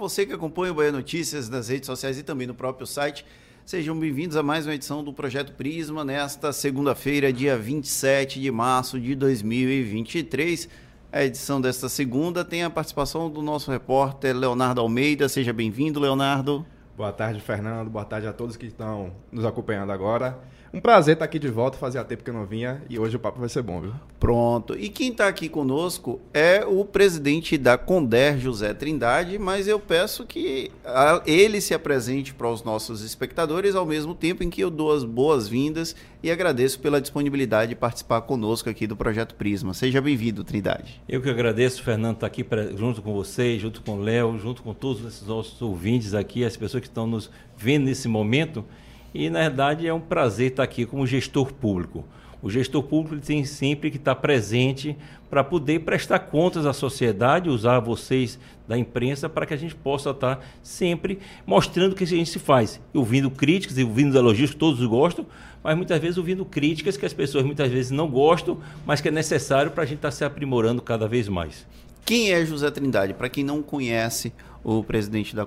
você que acompanha o Bahia Notícias nas redes sociais e também no próprio site. Sejam bem-vindos a mais uma edição do Projeto Prisma nesta segunda-feira, dia 27 de março de 2023. A edição desta segunda tem a participação do nosso repórter Leonardo Almeida. Seja bem-vindo, Leonardo. Boa tarde, Fernando. Boa tarde a todos que estão nos acompanhando agora. Um prazer estar aqui de volta, fazia tempo que eu não vinha e hoje o papo vai ser bom, viu? Pronto. E quem está aqui conosco é o presidente da Conder, José Trindade, mas eu peço que ele se apresente para os nossos espectadores ao mesmo tempo em que eu dou as boas-vindas e agradeço pela disponibilidade de participar conosco aqui do Projeto Prisma. Seja bem-vindo, Trindade. Eu que agradeço, Fernando, estar aqui pra, junto com você, junto com o Léo, junto com todos esses nossos ouvintes aqui, as pessoas que estão nos vendo nesse momento. E, na verdade, é um prazer estar aqui como gestor público. O gestor público tem sempre que estar presente para poder prestar contas à sociedade, usar vocês da imprensa para que a gente possa estar sempre mostrando o que a gente se faz. ouvindo críticas e ouvindo elogios que todos gostam, mas muitas vezes ouvindo críticas que as pessoas muitas vezes não gostam, mas que é necessário para a gente estar se aprimorando cada vez mais. Quem é José Trindade? Para quem não conhece o presidente da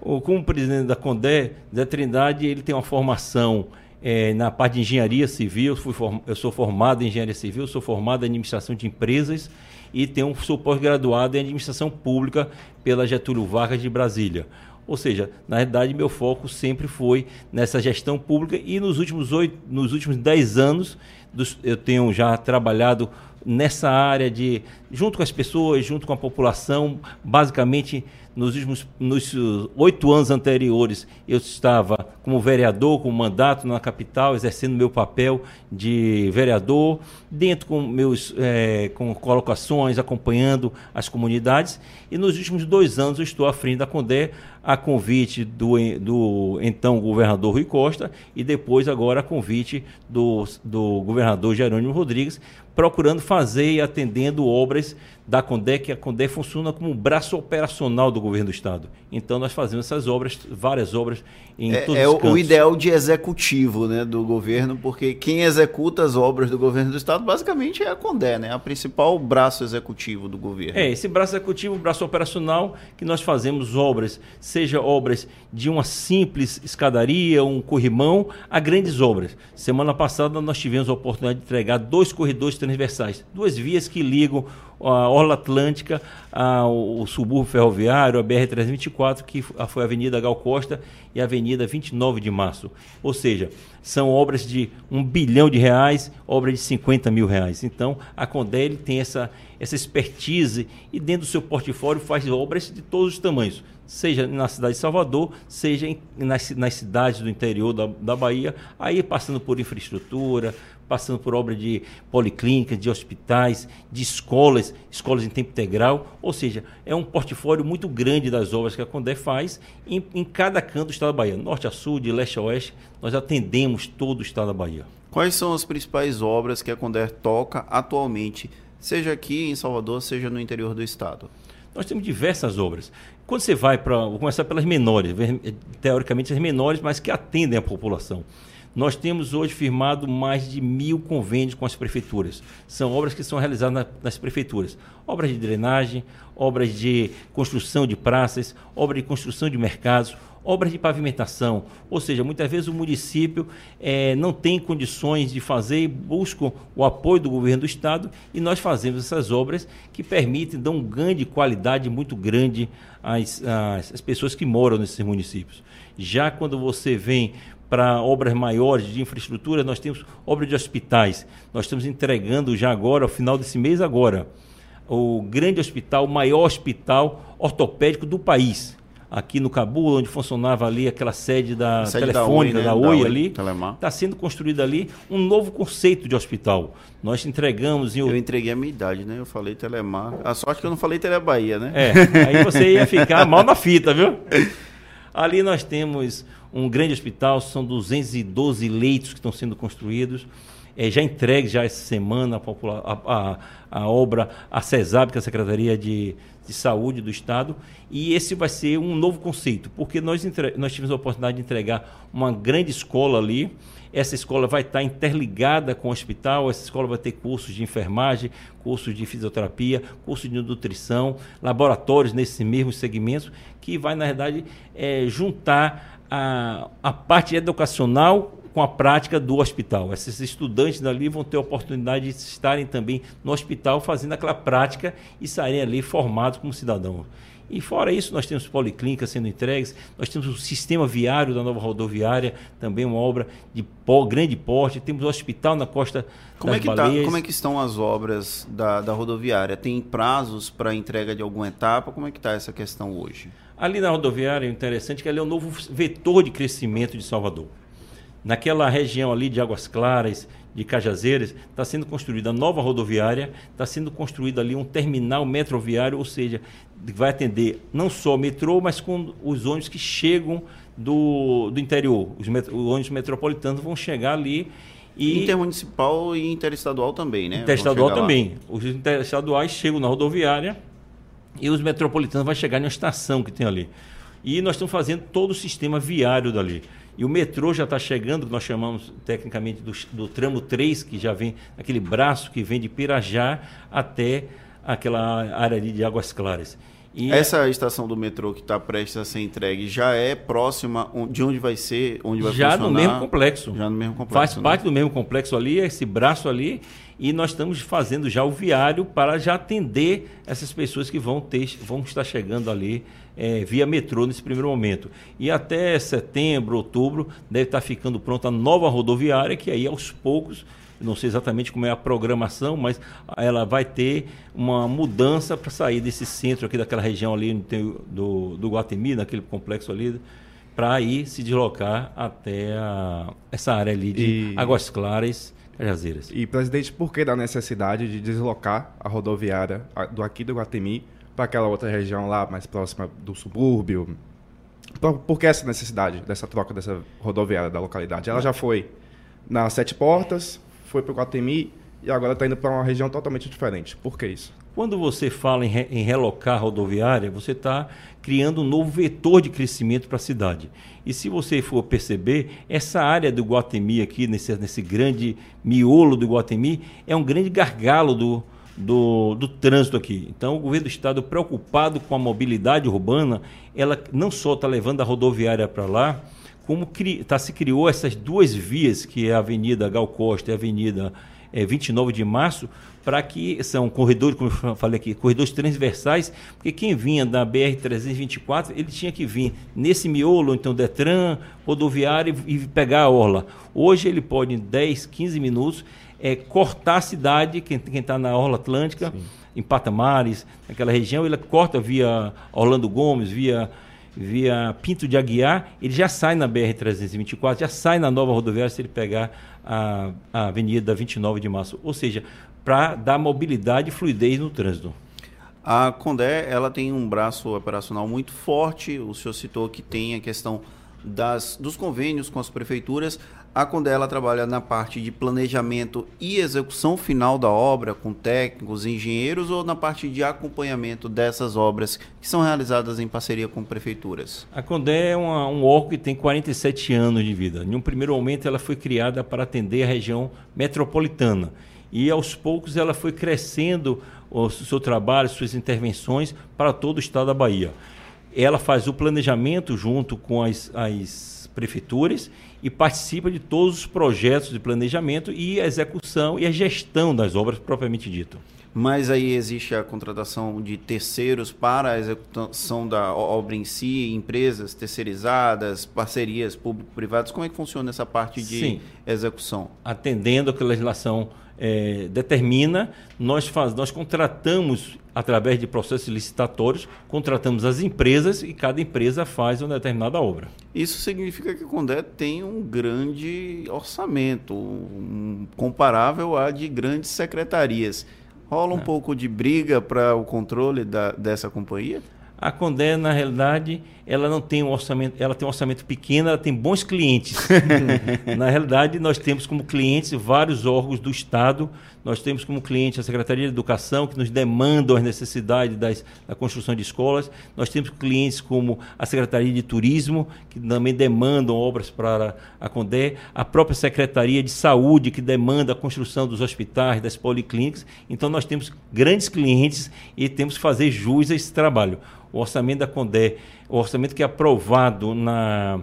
Como presidente da Condé, Zé Trindade ele tem uma formação é, na parte de engenharia civil, eu, form... eu sou formado em engenharia civil, sou formado em administração de empresas e tenho, sou pós-graduado em administração pública pela Getúlio Vargas de Brasília. Ou seja, na verdade, meu foco sempre foi nessa gestão pública e nos últimos oito, nos últimos dez anos dos, eu tenho já trabalhado nessa área de junto com as pessoas, junto com a população, basicamente nos últimos nos oito anos anteriores eu estava como vereador, com mandato na capital, exercendo meu papel de vereador, dentro com meus é, com colocações, acompanhando as comunidades. E nos últimos dois anos eu estou à frente da Condé, a convite do, do então governador Rui Costa e depois agora a convite do, do governador Jerônimo Rodrigues, procurando fazer e atendendo obras da Condé, que a Condé funciona como um braço operacional do governo do Estado. Então nós fazemos essas obras, várias obras em é, todos é os cantos. o ideal de executivo né, do governo, porque quem executa as obras do governo do Estado basicamente é a Condé, né, a principal braço executivo do governo. É, esse braço executivo, braço operacional, que nós fazemos obras, seja obras de uma simples escadaria, um corrimão, a grandes obras. Semana passada nós tivemos a oportunidade de entregar dois corredores transversais, duas vias que ligam a Orla Atlântica, a, o, subúrbio ferroviário, a BR-324, que foi a Avenida Gal Costa e a Avenida 29 de Março. Ou seja, são obras de um bilhão de reais, obras de 50 mil reais. Então, a Condel tem essa, essa expertise e dentro do seu portfólio faz obras de todos os tamanhos seja na cidade de Salvador, seja em, nas, nas, cidades do interior da, da Bahia, aí passando por infraestrutura, passando por obra de policlínicas, de hospitais, de escolas, escolas em tempo integral, ou seja, é um portfólio muito grande das obras que a Condé faz em, em cada canto do estado da Bahia, norte a sul, de leste a oeste, nós atendemos todo o estado da Bahia. Quais são as principais obras que a Condé toca atualmente, seja aqui em Salvador, seja no interior do estado? Nós temos diversas obras. Quando você vai para. Vou começar pelas menores, teoricamente as menores, mas que atendem a população. Nós temos hoje firmado mais de mil convênios com as prefeituras. São obras que são realizadas na, nas prefeituras. Obras de drenagem, obras de construção de praças, obras de construção de mercados, obras de pavimentação, ou seja, muitas vezes o município é, não tem condições de fazer e busca o apoio do governo do estado e nós fazemos essas obras que permitem dar um ganho de qualidade muito grande às, às, às pessoas que moram nesses municípios. Já quando você vem para obras maiores de infraestrutura, nós temos obras de hospitais. Nós estamos entregando já agora, ao final desse mês agora, o grande hospital, o maior hospital ortopédico do país aqui no Cabul, onde funcionava ali aquela sede da sede telefônica, da Oi, né? ali, está sendo construído ali um novo conceito de hospital. Nós entregamos... Em... Eu entreguei a minha idade, né? Eu falei Telemar. A sorte que eu não falei Telebahia, né? É, aí você ia ficar mal na fita, viu? Ali nós temos um grande hospital, são 212 leitos que estão sendo construídos. é, já entregue já essa semana a, a, a, obra, a CESAB, que é a Secretaria de, de Saúde do Estado, e esse vai ser um novo conceito, porque nós, entre, nós tivemos a oportunidade de entregar uma grande escola ali, essa escola vai estar interligada com o hospital, essa escola vai ter cursos de enfermagem, cursos de fisioterapia, cursos de nutrição, laboratórios nesses mesmos segmentos, que vai, na verdade, é, juntar a, a parte educacional com a prática do hospital. Esses estudantes dali vão ter a oportunidade de estarem também no hospital fazendo aquela prática e saírem ali formados como cidadãos. E fora isso, nós temos policlínicas sendo entregues, nós temos o sistema viário da nova rodoviária, também uma obra de grande porte, temos o hospital na costa como das é que tá, Como é que estão as obras da, da rodoviária? Tem prazos para entrega de alguma etapa? Como é que está essa questão hoje? Ali na rodoviária, é interessante que ela é o novo vetor de crescimento de Salvador. Naquela região ali de Águas Claras, de Cajazeiras, está sendo construída a nova rodoviária, está sendo construído ali um terminal metroviário, ou seja, vai atender não só o metrô, mas com os ônibus que chegam do, do interior. Os, met, os ônibus metropolitanos vão chegar ali. E Intermunicipal e interestadual também, né? Interestadual também. Lá. Os interestaduais chegam na rodoviária e os metropolitanos vão chegar na estação que tem ali. E nós estamos fazendo todo o sistema viário dali. E o metrô já está chegando, nós chamamos tecnicamente do, do tramo 3, que já vem, aquele braço que vem de Pirajá até aquela área ali de Águas Claras. E Essa é... estação do metrô que está prestes a ser entregue já é próxima de onde vai ser, onde vai já funcionar? Já no mesmo complexo. Já no mesmo complexo. Faz né? parte do mesmo complexo ali, esse braço ali, e nós estamos fazendo já o viário para já atender essas pessoas que vão ter, vão estar chegando ali é, via metrô nesse primeiro momento. E até setembro, outubro, deve estar ficando pronta a nova rodoviária, que aí aos poucos não sei exatamente como é a programação, mas ela vai ter uma mudança para sair desse centro aqui daquela região ali do, do Guatemi, naquele complexo ali, para ir se deslocar até a, essa área ali de e... Águas Claras. Cajazeiras. E, presidente, por que da necessidade de deslocar a rodoviária do aqui do Guatemi para aquela outra região lá mais próxima do subúrbio? Por, por que essa necessidade dessa troca dessa rodoviária da localidade? Ela já foi nas Sete Portas, foi para o Guatemi e agora está indo para uma região totalmente diferente. Por que isso? Quando você fala em, re, em relocar a rodoviária, você está criando um novo vetor de crescimento para a cidade. E se você for perceber, essa área do Guatemi aqui, nesse, nesse grande miolo do Guatemi, é um grande gargalo do, do, do, trânsito aqui. Então, o governo do estado, preocupado com a mobilidade urbana, ela não só está levando a rodoviária para lá, como cri, tá, se criou essas duas vias, que é a Avenida Gal Costa e a Avenida é, 29 de Março, para que são corredores, como eu falei aqui, corredores transversais, porque quem vinha da BR-324, ele tinha que vir nesse miolo, então Detran, rodoviário e, e pegar a orla. Hoje ele pode, em 10, 15 minutos, é, cortar a cidade, quem está na orla atlântica, Sim. em Patamares, naquela região, ele corta via Orlando Gomes, via via Pinto de Aguiar, ele já sai na BR-324, já sai na nova rodoviária se ele pegar a, a Avenida 29 de Março. Ou seja, para dar mobilidade e fluidez no trânsito. A Condé ela tem um braço operacional muito forte. O senhor citou que tem a questão das, dos convênios com as prefeituras. A Condela trabalha na parte de planejamento e execução final da obra, com técnicos, engenheiros, ou na parte de acompanhamento dessas obras que são realizadas em parceria com prefeituras? A Condé é uma, um órgão que tem 47 anos de vida. Em um primeiro momento, ela foi criada para atender a região metropolitana. E aos poucos ela foi crescendo o seu trabalho, suas intervenções para todo o estado da Bahia. Ela faz o planejamento junto com as, as prefeituras e participa de todos os projetos de planejamento e a execução e a gestão das obras propriamente dito. Mas aí existe a contratação de terceiros para a execução da obra em si, empresas terceirizadas, parcerias público-privadas. Como é que funciona essa parte de Sim. execução? Atendendo a que a legislação é, determina, nós, faz, nós contratamos, através de processos licitatórios, contratamos as empresas e cada empresa faz uma determinada obra. Isso significa que a Condé tem um grande orçamento, um, comparável a de grandes secretarias. Rola um é. pouco de briga para o controle da, dessa companhia? A Condé, na realidade, ela não tem um orçamento, ela tem um orçamento pequeno, ela tem bons clientes. na realidade, nós temos como clientes vários órgãos do Estado, nós temos como cliente a Secretaria de Educação, que nos demandam as necessidades das, da construção de escolas, nós temos clientes como a Secretaria de Turismo, que também demandam obras para a Condé, a própria Secretaria de Saúde, que demanda a construção dos hospitais, das policlínicas. Então, nós temos grandes clientes e temos que fazer jus a esse trabalho. O orçamento da Condé, o orçamento que é aprovado na,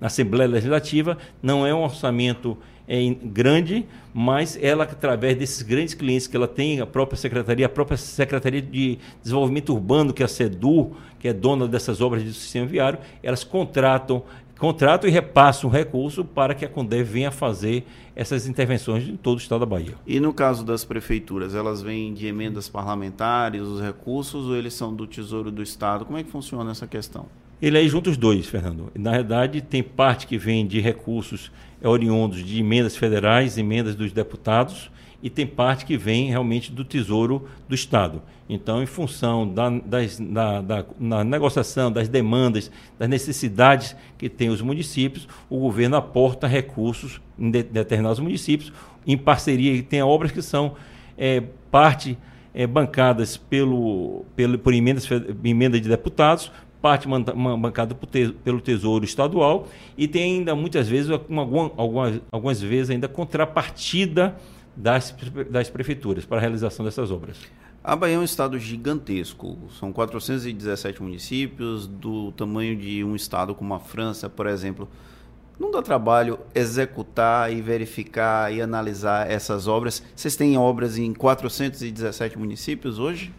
na Assembleia Legislativa, não é um orçamento é, grande, mas ela, através desses grandes clientes que ela tem, a própria Secretaria, a própria Secretaria de Desenvolvimento Urbano, que é a SEDU, que é dona dessas obras do sistema viário, elas contratam contrato e repassa um recurso para que a Condé venha fazer essas intervenções em todo o estado da Bahia. E no caso das prefeituras, elas vêm de emendas parlamentares, os recursos, ou eles são do Tesouro do Estado? Como é que funciona essa questão? Ele aí junta os dois, Fernando. Na verdade, tem parte que vem de recursos oriundos de emendas federais, emendas dos deputados, e tem parte que vem realmente do Tesouro do Estado. Então, em função da, das, da, da na negociação das demandas, das necessidades que têm os municípios, o governo aporta recursos em de, determinados municípios, em parceria, tem obras que são é, parte é, bancadas pelo, pelo, por emendas, emenda de deputados, parte bancada pelo Tesouro Estadual e tem ainda muitas vezes, uma, algumas, algumas vezes ainda contrapartida das, das prefeituras para a realização dessas obras. A Bahia é um estado gigantesco, são 417 municípios, do tamanho de um estado como a França, por exemplo. Não dá trabalho executar e verificar e analisar essas obras? Vocês têm obras em 417 municípios hoje?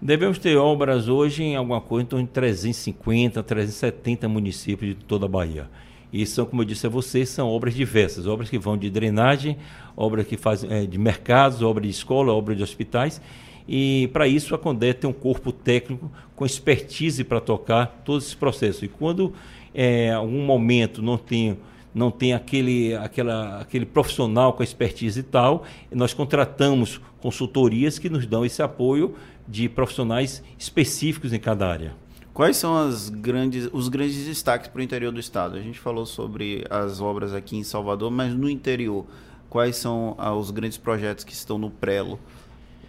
Devemos ter obras hoje em alguma coisa em torno de 350, 370 municípios de toda a Bahia. E são, como eu disse a vocês, são obras diversas, obras que vão de drenagem, obras que fazem é, de mercados, obras de escola, obras de hospitais. E para isso a Condé tem um corpo técnico com expertise para tocar todos esses processos. E quando é, algum momento não tem não tem aquele, aquela, aquele profissional com expertise e tal, nós contratamos consultorias que nos dão esse apoio de profissionais específicos em cada área. Quais são as grandes, os grandes destaques para o interior do estado? A gente falou sobre as obras aqui em Salvador, mas no interior, quais são ah, os grandes projetos que estão no prelo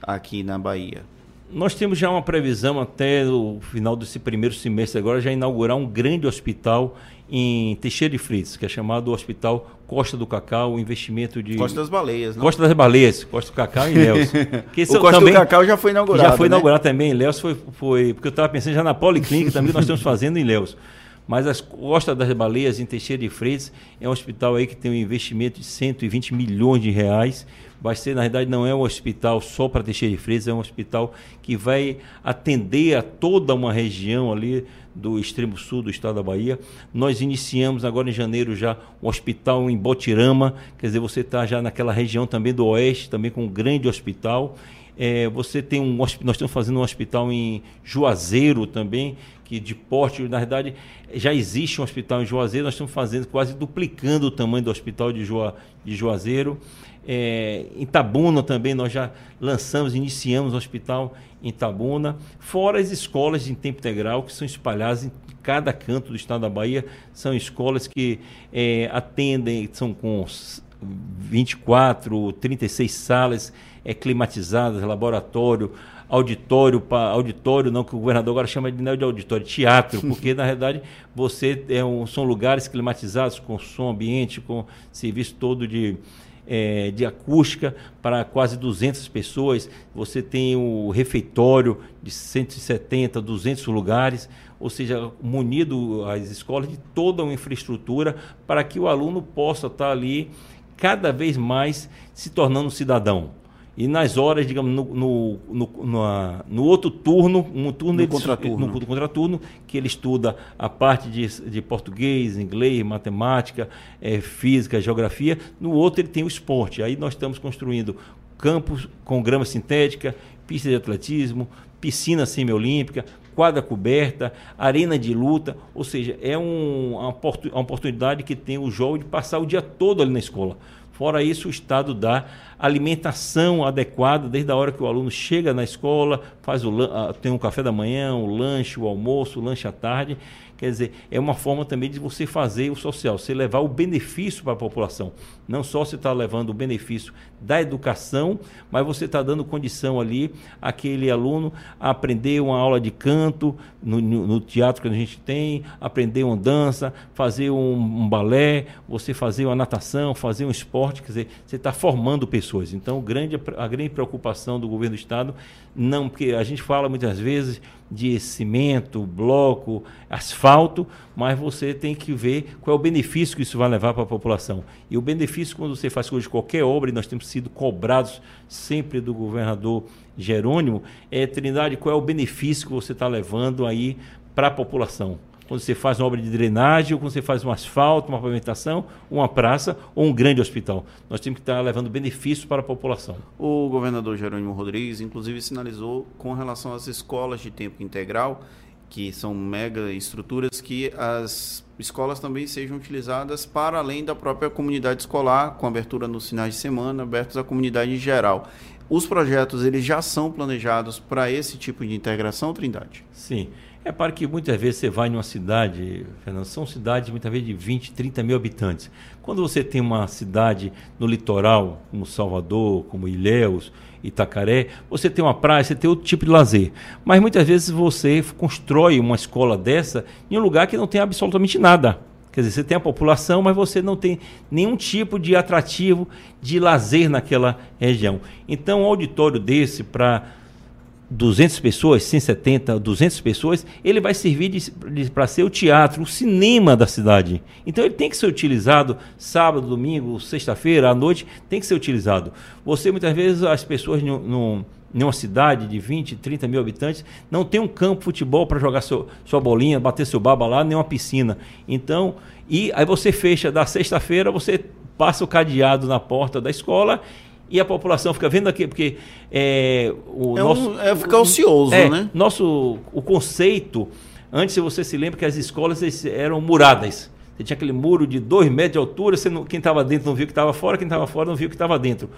aqui na Bahia? Nós temos já uma previsão até o final desse primeiro semestre agora já inaugurar um grande hospital em Teixeira de Freitas, que é chamado Hospital Costa do Cacau, investimento de... Costa das Baleias, né? Costa das Baleias, Costa do Cacau e Ilhéus. Que o Costa também, do Cacau já foi inaugurado, Já foi né? inaugurado também, Ilhéus foi, foi... Porque eu estava pensando já na Policlínica também, nós estamos fazendo em Ilhéus. Mas a Costa das Baleias, em Teixeira de Freitas, é um hospital aí que tem um investimento de 120 milhões de reais. Vai ser, na verdade, não é um hospital só para Teixeira de Freitas, é um hospital que vai atender a toda uma região ali do extremo sul do estado da Bahia. Nós iniciamos agora em janeiro já um hospital em Botirama, quer dizer, você está já naquela região também do oeste, também com um grande hospital. É, você tem um nós estamos fazendo um hospital em Juazeiro também, que de porte, na verdade, já existe um hospital em Juazeiro, nós estamos fazendo quase duplicando o tamanho do hospital de, Jua, de Juazeiro. É, em Tabuna também nós já lançamos, iniciamos o hospital em Tabuna, fora as escolas em tempo integral que são espalhadas em cada canto do estado da Bahia, são escolas que é, atendem, são com 24, 36 salas é, climatizadas, laboratório, auditório, pa, auditório não que o governador agora chama de, não de auditório, teatro, porque na realidade você é um, são lugares climatizados com som ambiente, com serviço todo de é, de acústica para quase 200 pessoas. Você tem o refeitório de 170, 200 lugares, ou seja, munido as escolas de toda uma infraestrutura para que o aluno possa estar ali cada vez mais se tornando cidadão. E nas horas, digamos, no, no, no, no, no outro turno, um turno no contraturno. no contraturno, que ele estuda a parte de, de português, inglês, matemática, é, física, geografia. No outro ele tem o esporte. Aí nós estamos construindo campos com grama sintética, pista de atletismo, piscina semiolímpica, quadra coberta, arena de luta, ou seja, é um, uma oportunidade que tem o jovem de passar o dia todo ali na escola Fora isso, o Estado dá alimentação adequada desde a hora que o aluno chega na escola, faz o, tem um café da manhã, o lanche, o almoço, o lanche à tarde. Quer dizer, é uma forma também de você fazer o social, você levar o benefício para a população. Não só você está levando o benefício da educação, mas você está dando condição ali àquele aluno a aprender uma aula de canto no, no, no teatro que a gente tem, aprender uma dança, fazer um, um, balé, você fazer uma natação, fazer um esporte, quer dizer, você está formando pessoas. Então, grande, a grande preocupação do governo do Estado, não, porque a gente fala muitas vezes de cimento, bloco, asfalto, mas você tem que ver qual é o benefício que isso vai levar para a população. E o benefício, quando você faz hoje qualquer obra, e nós temos sido cobrados sempre do governador Jerônimo, é, Trindade, qual é o benefício que você está levando aí para a população? Quando você faz uma obra de drenagem, ou quando você faz um asfalto, uma pavimentação, uma praça ou um grande hospital. Nós temos que estar levando benefícios para a população. O governador Jerônimo Rodrigues, inclusive, sinalizou com relação às escolas de tempo integral, que são mega estruturas, que as escolas também sejam utilizadas para além da própria comunidade escolar, com abertura nos finais de semana, abertos à comunidade em geral. Os projetos eles já são planejados para esse tipo de integração, Trindade? Sim. É para que muitas vezes você vai em uma cidade, Fernando, são cidades muitas vezes de 20, 30 mil habitantes. Quando você tem uma cidade no litoral, como Salvador, como Ilhéus, Itacaré, você tem uma praia, você tem outro tipo de lazer. Mas muitas vezes você constrói uma escola dessa em um lugar que não tem absolutamente nada. Quer dizer, você tem a população, mas você não tem nenhum tipo de atrativo de lazer naquela região. Então, um auditório desse para 200 pessoas, 170, 200 pessoas, ele vai servir para ser o teatro, o cinema da cidade. Então ele tem que ser utilizado sábado, domingo, sexta-feira, à noite, tem que ser utilizado. Você, muitas vezes, as pessoas num, numa cidade de 20, 30 mil habitantes, não tem um campo de futebol para jogar seu, sua bolinha, bater seu baba lá, nem uma piscina. Então, e aí você fecha da sexta-feira, você passa o cadeado na porta da escola e a população fica vendo aqui, porque é, o é nosso. Um, é ficar ocioso, é, né? Nosso, o conceito, antes você se lembra que as escolas eram muradas. Você tinha aquele muro de dois metros de altura, você não, quem estava dentro não viu que estava fora, quem estava fora não viu que estava dentro.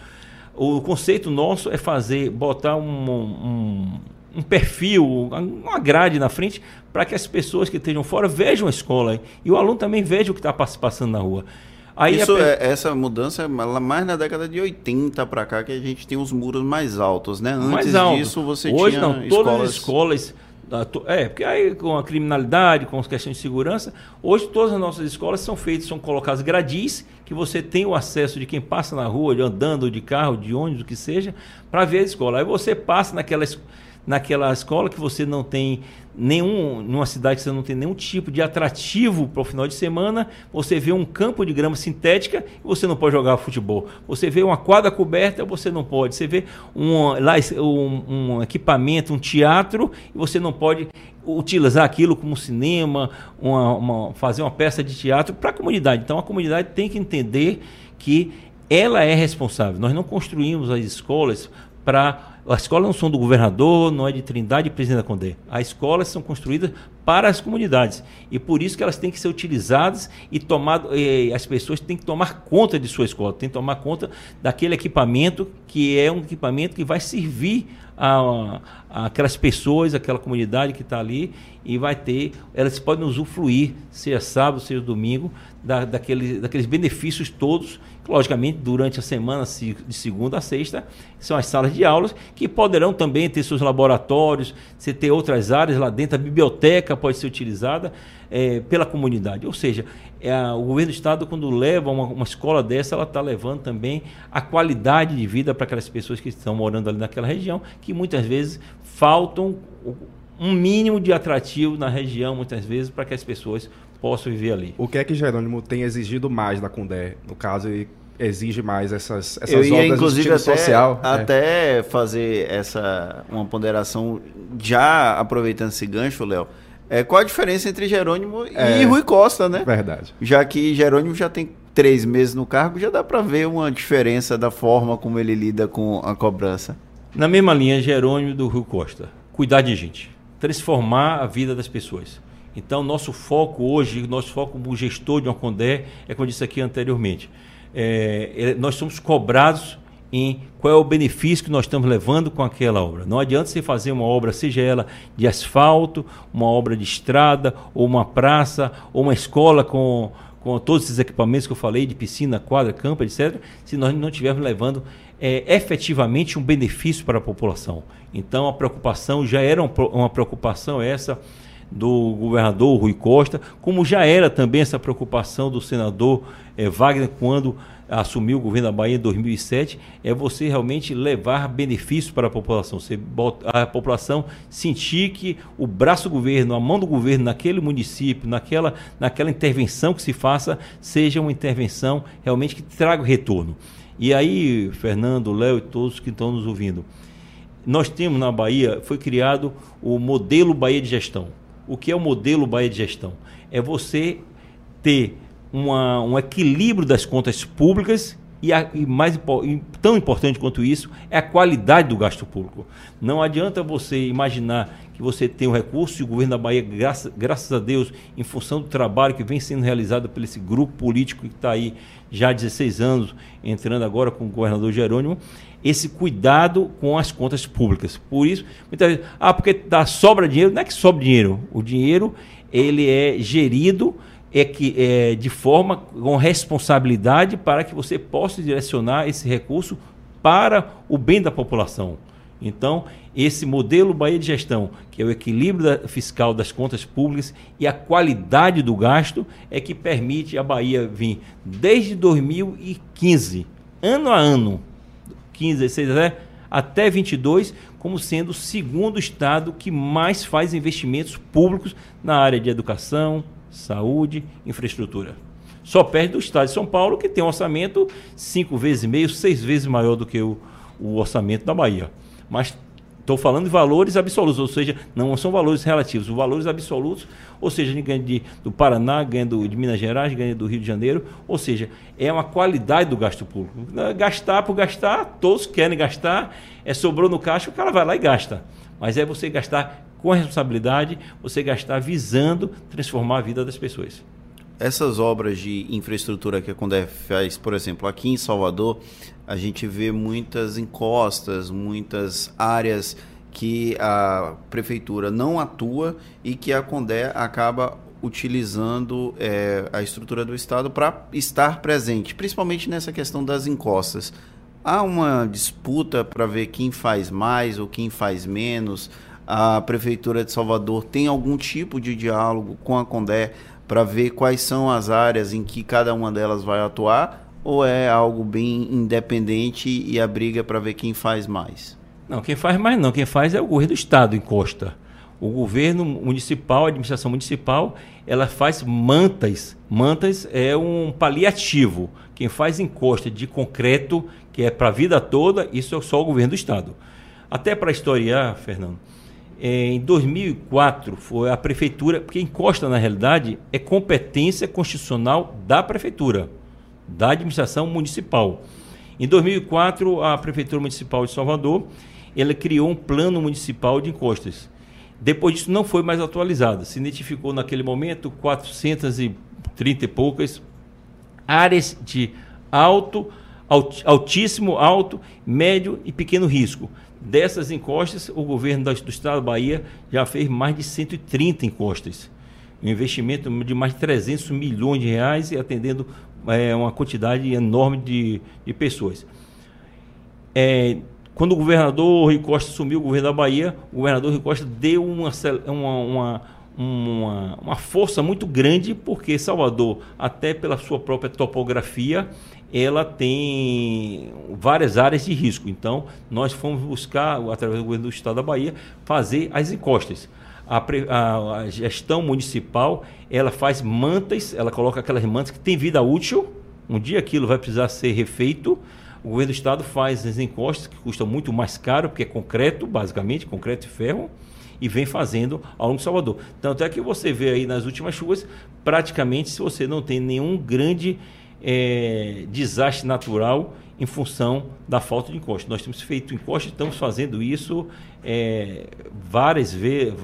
O conceito nosso é fazer, botar um, um, um perfil, uma grade na frente, para que as pessoas que estejam fora vejam a escola e o aluno também veja o que está passando na rua. Aí Isso é, essa mudança é mais na década de 80 para cá que a gente tem os muros mais altos, né? Antes mais alto. disso você Hoje, tinha não, todas as escolas é, porque aí com a criminalidade, com as questões de segurança, hoje todas as nossas escolas são feitas, são colocadas gradis, que você tem o acesso de quem passa na rua, andando de carro, de ônibus, o que seja, para ver a escola. Aí você passa naquela naquela escola que você não tem nenhum, numa cidade que você não tem nenhum tipo de atrativo para o final de semana, você vê um campo de grama sintética e você não pode jogar futebol. Você vê uma quadra coberta, você não pode. Você vê um, lá, um, um equipamento, um teatro, e você não pode utilizar aquilo como cinema, uma, uma, fazer uma peça de teatro para a comunidade. Então a comunidade tem que entender que ela é responsável. Nós não construímos as escolas para as escolas não são do governador, não é de Trindade e Presidente da Condé. As escolas são construídas para as comunidades. E por isso que elas têm que ser utilizadas e tomado, eh, as pessoas têm que tomar conta de sua escola, têm que tomar conta daquele equipamento que é um equipamento que vai servir a, a aquelas pessoas, aquela comunidade que está ali e vai ter, elas podem usufruir, seja sábado, seja domingo, da, daquele, daqueles benefícios todos logicamente, durante a semana, de segunda a sexta, são as salas de aulas, que poderão também ter seus laboratórios, você ter outras áreas lá dentro, a biblioteca pode ser utilizada é, pela comunidade. Ou seja, é o governo do Estado, quando leva uma, uma escola dessa, ela está levando também a qualidade de vida para aquelas pessoas que estão morando ali naquela região, que muitas vezes faltam um mínimo de atrativo na região, muitas vezes, para que as pessoas possam viver ali. O que é que Jerônimo tem exigido mais da Condé? No caso, exige mais essas, essas Eu ia, obras inclusive, até, social. Até é. fazer essa uma ponderação, já aproveitando esse gancho, Léo. É, qual a diferença entre Jerônimo é, e Rui Costa, né? Verdade. Já que Jerônimo já tem três meses no cargo, já dá para ver uma diferença da forma como ele lida com a cobrança. Na mesma linha, Jerônimo do Rui Costa. Cuidar de gente. Transformar a vida das pessoas. Então, nosso foco hoje, nosso foco como gestor de uma Condé, é como eu disse aqui anteriormente, é, nós somos cobrados em qual é o benefício que nós estamos levando com aquela obra. Não adianta você fazer uma obra, seja ela de asfalto, uma obra de estrada, ou uma praça, ou uma escola com, com todos esses equipamentos que eu falei, de piscina, quadra, campo, etc., se nós não estivermos levando é, efetivamente um benefício para a população. Então a preocupação já era uma preocupação essa do governador Rui Costa, como já era também essa preocupação do senador é, Wagner quando assumiu o governo da Bahia em 2007, é você realmente levar benefícios para a população. Você, a população sentir que o braço do governo, a mão do governo naquele município, naquela, naquela intervenção que se faça, seja uma intervenção realmente que traga retorno. E aí, Fernando, Léo e todos que estão nos ouvindo, nós temos na Bahia, foi criado o modelo Bahia de Gestão. O que é o modelo Bahia de Gestão? É você ter uma, um equilíbrio das contas públicas e, a, e mais e tão importante quanto isso é a qualidade do gasto público. Não adianta você imaginar que você tem um recurso e o governo da Bahia, graças, graças a Deus, em função do trabalho que vem sendo realizado por esse grupo político que está aí já há 16 anos, entrando agora com o governador Jerônimo, esse cuidado com as contas públicas. Por isso, muitas vezes, ah, porque dá sobra dinheiro, não é que sobra dinheiro. O dinheiro ele é gerido é que é, de forma com responsabilidade para que você possa direcionar esse recurso para o bem da população. Então, esse modelo Bahia de Gestão, que é o equilíbrio da, fiscal das contas públicas e a qualidade do gasto, é que permite a Bahia vir desde 2015, ano a ano, 15, 16, até 22, como sendo o segundo estado que mais faz investimentos públicos na área de educação, saúde, infraestrutura. Só perde do Estado de São Paulo, que tem um orçamento cinco vezes e meio, seis vezes maior do que o, o orçamento da Bahia. Mas estou falando de valores absolutos, ou seja, não são valores relativos, os valores absolutos, ou seja, a gente ganha de, do Paraná, ganha do, de Minas Gerais, ganha do Rio de Janeiro, ou seja, é uma qualidade do gasto público. Gastar por gastar, todos querem gastar, é sobrou no caixa, o cara vai lá e gasta. Mas é você gastar com responsabilidade, você gastar visando transformar a vida das pessoas. Essas obras de infraestrutura que a Condé faz, por exemplo, aqui em Salvador, a gente vê muitas encostas, muitas áreas que a prefeitura não atua e que a Condé acaba utilizando é, a estrutura do Estado para estar presente, principalmente nessa questão das encostas. Há uma disputa para ver quem faz mais ou quem faz menos a Prefeitura de Salvador tem algum tipo de diálogo com a Condé para ver quais são as áreas em que cada uma delas vai atuar? Ou é algo bem independente e a briga para ver quem faz mais? Não, quem faz mais não. Quem faz é o governo do Estado, encosta. O governo municipal, a administração municipal, ela faz mantas. Mantas é um paliativo. Quem faz encosta de concreto, que é para a vida toda, isso é só o governo do Estado. Até para historiar, Fernando, em 2004 foi a prefeitura, porque encosta na realidade é competência constitucional da prefeitura, da administração municipal. Em 2004 a prefeitura municipal de Salvador, ela criou um plano municipal de encostas. Depois disso não foi mais atualizada. Se identificou naquele momento 430 e poucas áreas de alto, altíssimo, alto, médio e pequeno risco. Dessas encostas, o governo do estado da Bahia já fez mais de 130 encostas. Um investimento de mais de 300 milhões de reais e atendendo é, uma quantidade enorme de, de pessoas. É, quando o governador Rui Costa assumiu o governo da Bahia, o governador Rui Costa deu uma, uma, uma, uma, força muito grande, porque Salvador, até pela sua própria topografia, ela tem várias áreas de risco. Então, nós fomos buscar, através do governo do estado da Bahia, fazer as encostas. A, a, a, gestão municipal, ela faz mantas, ela coloca aquelas mantas que têm vida útil, um dia aquilo vai precisar ser refeito, o governo do estado faz as encostas, que custam muito mais caro, porque é concreto, basicamente, concreto e ferro, e vem fazendo ao longo de Salvador. Tanto é que você vê aí nas últimas chuvas, praticamente, se você não tem nenhum grande é, desastre natural em função da falta de encosto. Nós temos feito encosto, estamos fazendo isso é, várias vezes,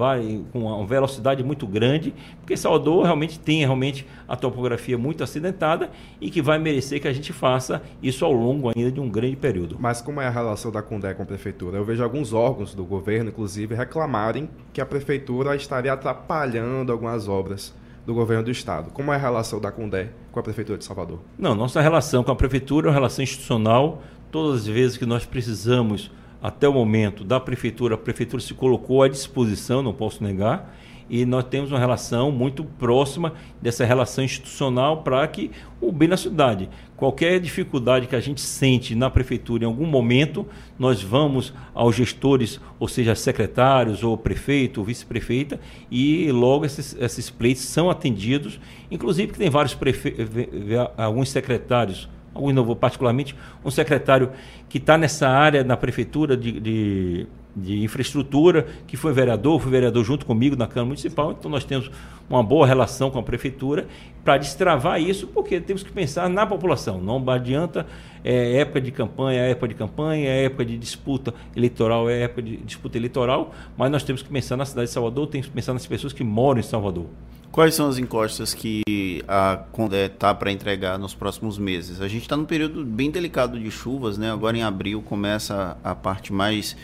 com uma velocidade muito grande, porque Salvador realmente tem realmente a topografia muito acidentada e que vai merecer que a gente faça isso ao longo ainda de um grande período. Mas como é a relação da Condé com a prefeitura? Eu vejo alguns órgãos do governo, inclusive, reclamarem que a prefeitura estaria atrapalhando algumas obras do governo do estado. Como é a relação da Condé com a prefeitura de Salvador? Não, nossa relação com a prefeitura é uma relação institucional. Todas as vezes que nós precisamos até o momento da prefeitura, a prefeitura se colocou à disposição, não posso negar, e nós temos uma relação muito próxima dessa relação institucional para que o bem na cidade. Qualquer dificuldade que a gente sente na prefeitura em algum momento, nós vamos aos gestores, ou seja, secretários, ou prefeito, ou vice-prefeita, e logo esses, esses pleitos são atendidos, inclusive que tem vários alguns secretários alguns não vou particularmente, um secretário que está nessa área na prefeitura de, de, de, infraestrutura, que foi vereador, foi vereador junto comigo na Câmara Municipal, então nós temos uma boa relação com a prefeitura para destravar isso, porque temos que pensar na população, não adianta é época de campanha, é época de campanha, é época de disputa eleitoral, é época de disputa eleitoral, mas nós temos que pensar na cidade de Salvador, temos que pensar nas pessoas que moram em Salvador. Quais são as encostas que a Condé está para entregar nos próximos meses? A gente está num período bem delicado de chuvas, né? Agora em abril começa a parte mais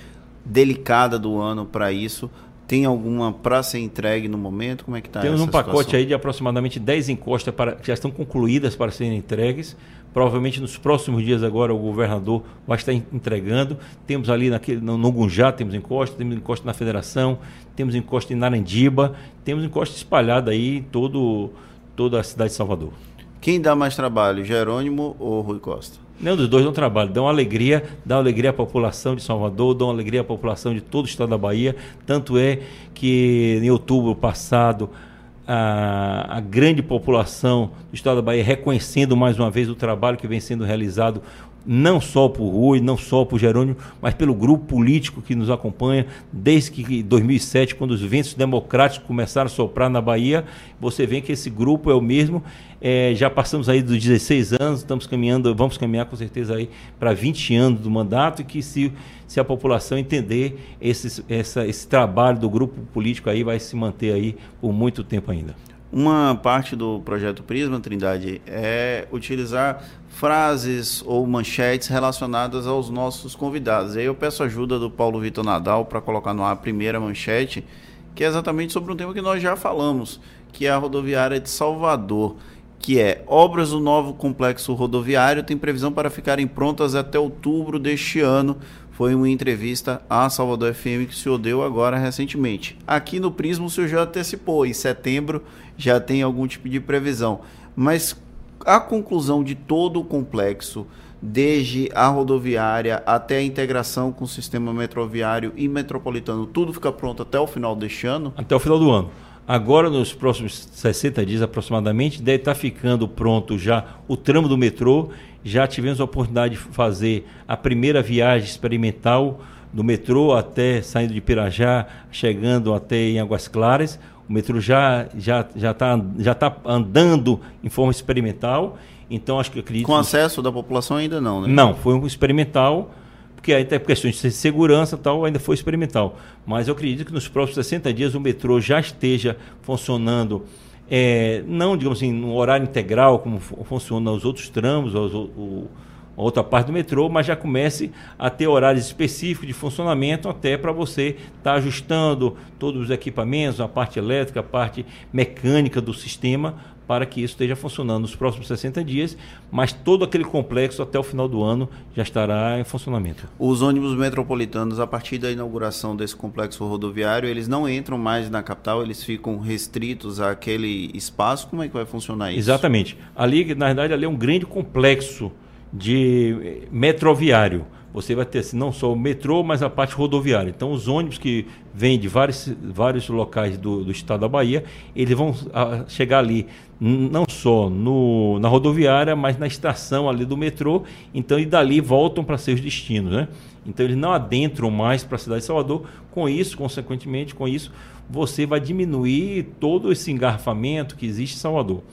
delicada do ano para isso. Tem alguma para ser entregue no momento? Como é que está Temos um pacote situação? aí de aproximadamente 10 encostas para, que já estão concluídas para serem entregues. Provavelmente nos próximos dias agora o governador vai estar entregando. Temos ali naquele, no, no Gunjá, temos encosta, temos encosta na Federação, temos encosta em Narandiba, temos encosta espalhada aí em todo, toda a cidade de Salvador. Quem dá mais trabalho, Jerônimo ou Rui Costa? Nenhum dos dois dão trabalho, dão alegria, dão alegria à população de Salvador, dão alegria à população de todo o estado da Bahia. Tanto é que em outubro passado a, a, grande população do estado da Bahia reconhecendo mais uma vez o trabalho que vem sendo realizado não só por Rui, não só por Jerônimo, mas pelo grupo político que nos acompanha desde que 2007, quando os ventos democráticos começaram a soprar na Bahia. Você vê que esse grupo é o mesmo. É, já passamos aí dos 16 anos, estamos caminhando, vamos caminhar com certeza aí para 20 anos do mandato e que se, se a população entender esse, essa, esse trabalho do grupo político aí vai se manter aí por muito tempo ainda. Uma parte do projeto Prisma, Trindade, é utilizar frases ou manchetes relacionadas aos nossos convidados. E aí eu peço ajuda do Paulo Vitor Nadal para colocar no ar a primeira manchete, que é exatamente sobre um tema que nós já falamos, que é a rodoviária de Salvador, que é obras do novo complexo rodoviário têm previsão para ficarem prontas até outubro deste ano foi uma entrevista à Salvador FM que o senhor deu agora recentemente. Aqui no Prisma o senhor já antecipou, em setembro já tem algum tipo de previsão. Mas a conclusão de todo o complexo, desde a rodoviária até a integração com o sistema metroviário e metropolitano, tudo fica pronto até o final deste ano? Até o final do ano. Agora, nos próximos 60 dias aproximadamente, deve estar ficando pronto já o tramo do metrô já tivemos a oportunidade de fazer a primeira viagem experimental do metrô até saindo de Pirajá, chegando até em Águas Claras. O metrô já já já está já tá andando em forma experimental. Então acho que acredito com acesso da população ainda não, né? Não, foi um experimental porque aí tem questões de segurança tal ainda foi experimental. Mas eu acredito que nos próximos 60 dias o metrô já esteja funcionando é, não, digamos assim, no horário integral, como funciona os outros tramos, os, o, outra parte do metrô, mas já comece a ter horários específicos de funcionamento até para você estar tá ajustando todos os equipamentos, a parte elétrica, a parte mecânica do sistema, para que isso esteja funcionando nos próximos 60 dias, mas todo aquele complexo até o final do ano já estará em funcionamento. Os ônibus metropolitanos, a partir da inauguração desse complexo rodoviário, eles não entram mais na capital, eles ficam restritos àquele espaço. Como é que vai funcionar isso? Exatamente. Ali, na verdade, ali é um grande complexo de metroviário você vai ter não só o metrô, mas a parte rodoviária. Então, os ônibus que vêm de vários, vários locais do, do estado da Bahia, eles vão a, ah, chegar ali não só no, na rodoviária, mas na estação ali do metrô. Então, e dali voltam para seus destinos. Né? Então, eles não adentram mais para a cidade de Salvador. Com isso, consequentemente, com isso, você vai diminuir todo esse engarrafamento que existe em Salvador.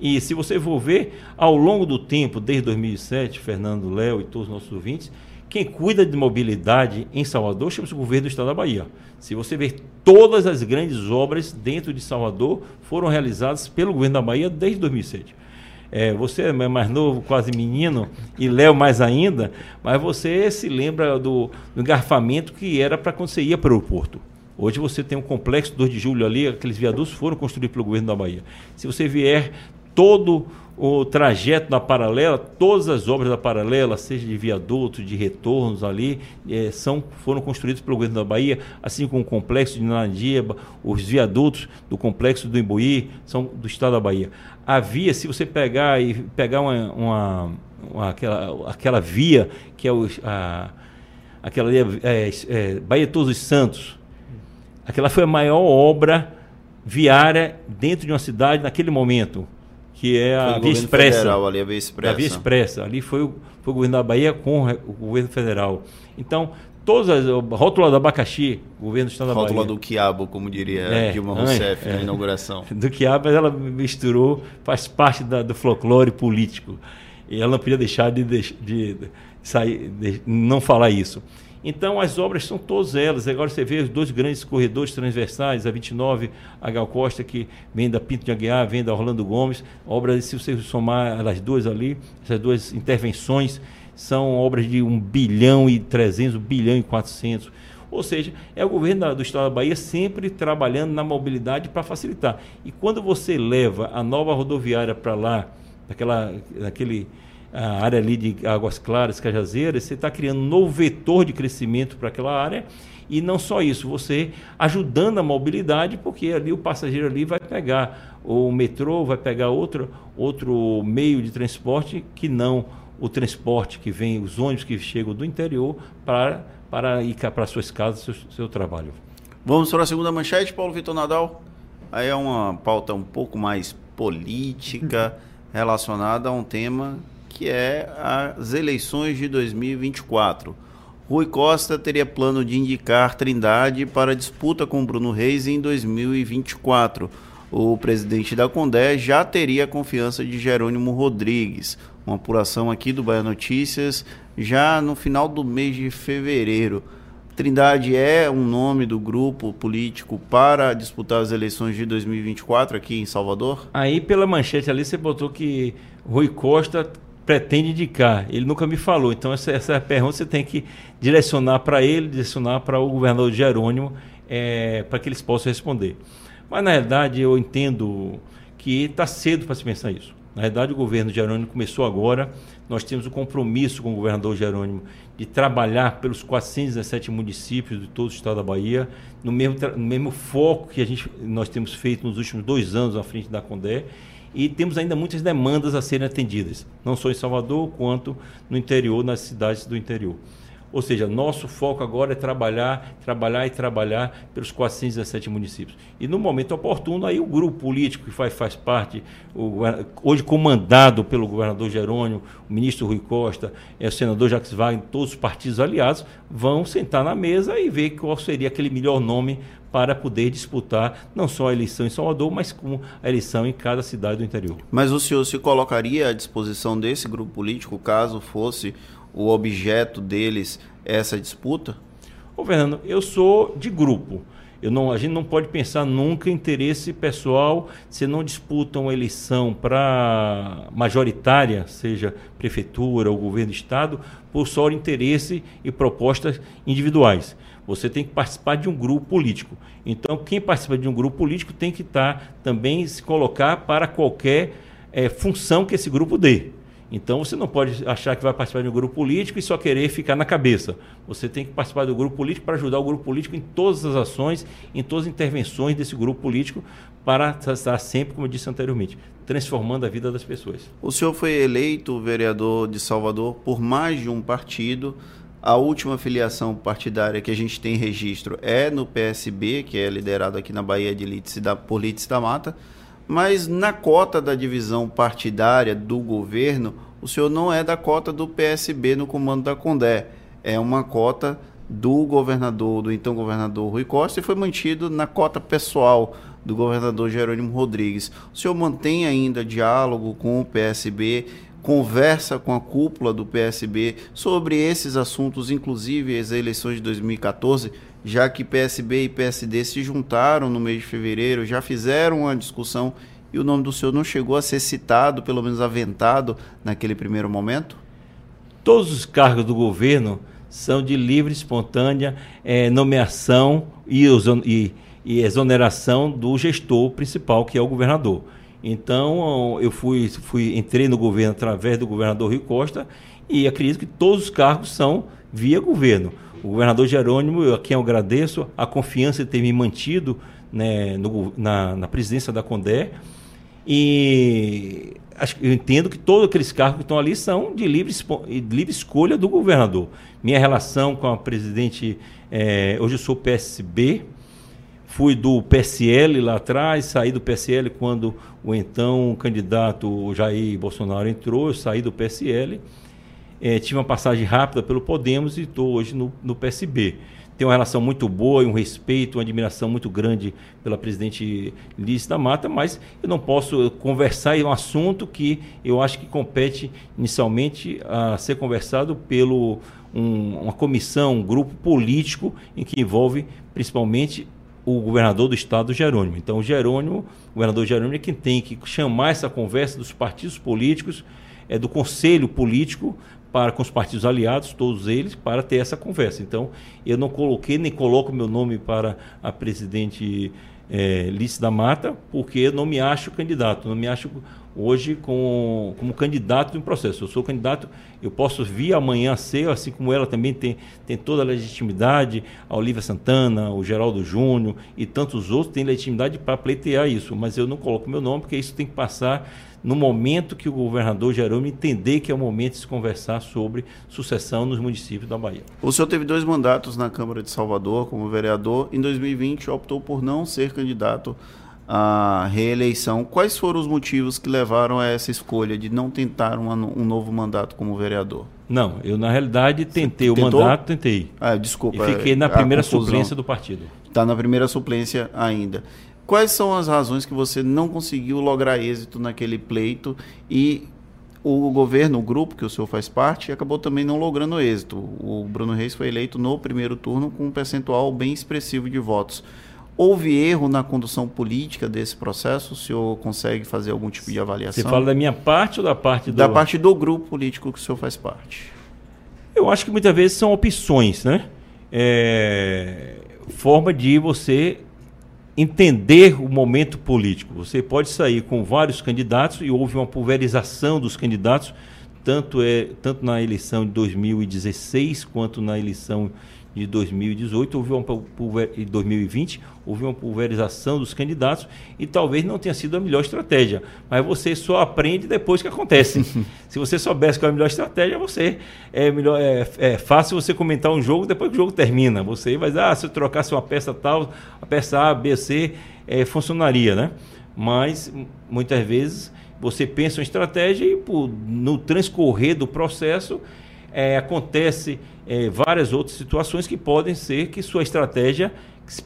E se você for ver, ao longo do tempo, desde 2007, Fernando, Léo e todos os nossos ouvintes, quem cuida de mobilidade em Salvador chama-se o governo do estado da Bahia. Se você ver, todas as grandes obras dentro de Salvador foram realizadas pelo governo da Bahia desde 2007. É, você é mais novo, quase menino, e Léo mais ainda, mas você se lembra do, do engarrafamento que era para quando você ia para o aeroporto. Hoje você tem um complexo 2 de julho ali, aqueles viadutos foram construídos pelo governo da Bahia. Se você vier todo o trajeto da paralela, todas as obras da paralela, seja de viadutos, de retornos ali, é, são, foram construídos pelo governo da Bahia, assim como o complexo de Narandiba, os viadutos do complexo do Imbuí, são do estado da Bahia. A via, se você pegar e pegar uma, uma, uma aquela, aquela via que é o, a, aquela é, é, é, Bahia Todos os Santos, aquela foi a maior obra viária dentro de uma cidade naquele momento que é a Via Expressa. Federal, ali, a Via Expressa. Via Expressa. Ali foi o, foi o governo da Bahia com o governo federal. Então, todas as. Rótula do abacaxi, governo do estado rótula da Bahia. Rótula do quiabo, como diria é, Dilma Rousseff é, na inauguração. Do quiabo, mas ela misturou, faz parte da, do folclore político. E ela não podia deixar de, de, de sair, de não falar isso. Então, as obras são todas elas. Agora você vê os dois grandes corredores transversais, a 29, a Gal Costa, que vem da Pinto de Aguiar, vem da Orlando Gomes. Obras, se você somar as duas ali, essas duas intervenções, são obras de 1 bilhão e 300, 1 bilhão e 400. Ou seja, é o governo do Estado da Bahia sempre trabalhando na mobilidade para facilitar. E quando você leva a nova rodoviária para lá, naquela, naquele a área ali de Águas Claras, Cajazeiras, você está criando um novo vetor de crescimento para aquela área. E não só isso, você ajudando a mobilidade, porque ali o passageiro ali vai pegar o metrô, vai pegar outro, outro meio de transporte que não o transporte que vem, os ônibus que chegam do interior para, para ir para suas casas, seu, seu trabalho. Vamos para a segunda manchete, Paulo Vitor Nadal. Aí é uma pauta um pouco mais política, relacionada a um tema que é as eleições de 2024. Rui Costa teria plano de indicar Trindade para disputa com Bruno Reis em 2024. O presidente da Condé já teria a confiança de Jerônimo Rodrigues. Uma apuração aqui do Bahia Notícias já no final do mês de fevereiro. Trindade é um nome do grupo político para disputar as eleições de 2024 aqui em Salvador? Aí pela manchete ali você botou que Rui Costa pretende indicar. Ele nunca me falou. Então, essa, essa pergunta você tem que direcionar para ele, direcionar para o governador Jerônimo, é, para que eles possam responder. Mas, na realidade, eu entendo que está cedo para se pensar isso. Na verdade, o governo Jerônimo começou agora. Nós temos o um compromisso com o governador Jerônimo de trabalhar pelos 417 municípios de todo o estado da Bahia, no mesmo, no mesmo foco que a gente, nós temos feito nos últimos dois anos à frente da Condé e temos ainda muitas demandas a serem atendidas, não só em Salvador, quanto no interior, nas cidades do interior. Ou seja, nosso foco agora é trabalhar, trabalhar e trabalhar pelos 417 municípios. E no momento oportuno, aí o grupo político que faz, faz parte, o, hoje comandado pelo governador Jerônimo, o ministro Rui Costa, é, o senador Jacques Wagner, todos os partidos aliados, vão sentar na mesa e ver qual seria aquele melhor nome para poder disputar não só a eleição em Salvador, mas como a eleição em cada cidade do interior. Mas o senhor se colocaria à disposição desse grupo político caso fosse o objeto deles essa disputa? Ô, Fernando, eu sou de grupo. Eu não, a gente não pode pensar nunca em interesse pessoal se não disputam uma eleição para majoritária, seja prefeitura ou governo do estado, por só interesse e propostas individuais. Você tem que participar de um grupo político. Então, quem participa de um grupo político tem que estar também se colocar para qualquer é, função que esse grupo dê. Então você não pode achar que vai participar de um grupo político e só querer ficar na cabeça. Você tem que participar do grupo político para ajudar o grupo político em todas as ações, em todas as intervenções desse grupo político, para estar sempre, como eu disse anteriormente, transformando a vida das pessoas. O senhor foi eleito vereador de Salvador por mais de um partido. A última filiação partidária que a gente tem registro é no PSB, que é liderado aqui na Bahia de Lítice da, por Lítice da Mata. Mas na cota da divisão partidária do governo, o senhor não é da cota do PSB no comando da Condé. É uma cota do governador, do então governador Rui Costa, e foi mantido na cota pessoal do governador Jerônimo Rodrigues. O senhor mantém ainda diálogo com o PSB? Conversa com a cúpula do PSB sobre esses assuntos, inclusive as eleições de 2014, já que PSB e PSD se juntaram no mês de fevereiro, já fizeram uma discussão e o nome do senhor não chegou a ser citado, pelo menos aventado, naquele primeiro momento? Todos os cargos do governo são de livre, espontânea é, nomeação e, e, e, exoneração do gestor principal, que é o governador. Então, eu fui, fui, entrei no governo através do governador Rio Costa e acredito que todos os cargos são via governo. O governador Jerônimo, a quem eu agradeço a confiança de ter me mantido né, no, na, na presidência da Condé. E eu entendo que todos aqueles cargos que estão ali são de livre, livre escolha do governador. Minha relação com a presidente, é, hoje eu sou PSB, fui do PSL lá atrás, saí do PSL quando o então candidato Jair Bolsonaro entrou, eu saí do PSL, é, tive uma passagem rápida pelo Podemos e estou hoje no, no PSB tenho uma relação muito boa e um respeito, uma admiração muito grande pela presidente Liz da Mata, mas eu não posso conversar em um assunto que eu acho que compete inicialmente a ser conversado pelo um, uma comissão, um grupo político em que envolve principalmente o governador do estado, Jerônimo. Então, o Jerônimo, o governador Jerônimo é quem tem que chamar essa conversa dos partidos políticos, é do conselho político para com os partidos aliados, todos eles, para ter essa conversa. Então, eu não coloquei nem coloco meu nome para a presidente é, Lícia da Mata, porque não me acho candidato, não me acho hoje com, como candidato em processo. Eu sou candidato, eu posso vir amanhã ser, assim como ela também tem, tem toda a legitimidade, a Olivia Santana, o Geraldo Júnior e tantos outros têm legitimidade para pleitear isso, mas eu não coloco meu nome, porque isso tem que passar no momento que o governador Jerônimo entender que é o momento de se conversar sobre sucessão nos municípios da Bahia. O senhor teve dois mandatos na Câmara de Salvador como vereador. Em 2020 optou por não ser candidato à reeleição. Quais foram os motivos que levaram a essa escolha de não tentar uma, um novo mandato como vereador? Não, eu na realidade tentei o mandato, tentei. Ah, desculpa. E fiquei na primeira suplência do partido. Está na primeira suplência ainda. Quais são as razões que você não conseguiu lograr êxito naquele pleito e o governo, o grupo que o senhor faz parte, acabou também não logrando êxito. O Bruno Reis foi eleito no primeiro turno com um percentual bem expressivo de votos. Houve erro na condução política desse processo? O senhor consegue fazer algum tipo de avaliação? Você fala da minha parte ou da parte do... Da parte do grupo político que o senhor faz parte. Eu acho que muitas vezes são opções, né? É... Forma de você entender o momento político. Você pode sair com vários candidatos e houve uma pulverização dos candidatos, tanto, é, tanto na eleição de 2016 quanto na eleição de 2018 houve uma pulver, 2020 houve uma pulverização dos candidatos e talvez não tenha sido a melhor estratégia, mas você só aprende depois que acontece. Se você soubesse qual é a melhor estratégia, você é melhor é, é, fácil você comentar um jogo depois que o jogo termina. Você vai dizer, ah, se eu trocasse uma peça tal, a peça A, B, C, é, funcionaria, né? Mas muitas vezes você pensa uma estratégia e por, no transcorrer do processo é, acontece é, várias outras situações que podem ser que sua estratégia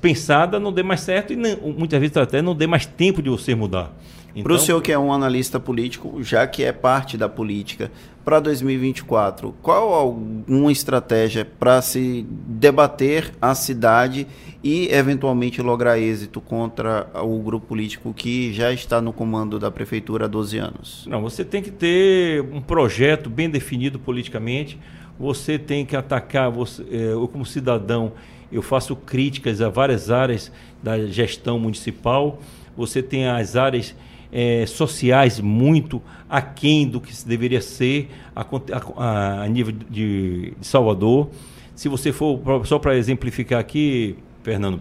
pensada não dê mais certo e muitas vezes até não dê mais tempo de você mudar. Então, para o senhor que é um analista político, já que é parte da política, para 2024, qual alguma estratégia para se debater a cidade e eventualmente lograr êxito contra o grupo político que já está no comando da prefeitura há 12 anos? Não, você tem que ter um projeto bem definido politicamente, você tem que atacar, você, é, eu como cidadão, eu faço críticas a várias áreas da gestão municipal, você tem as áreas é, sociais muito aquém do que deveria ser a, a, a nível de, de, Salvador. Se você for, só para exemplificar aqui, Fernando,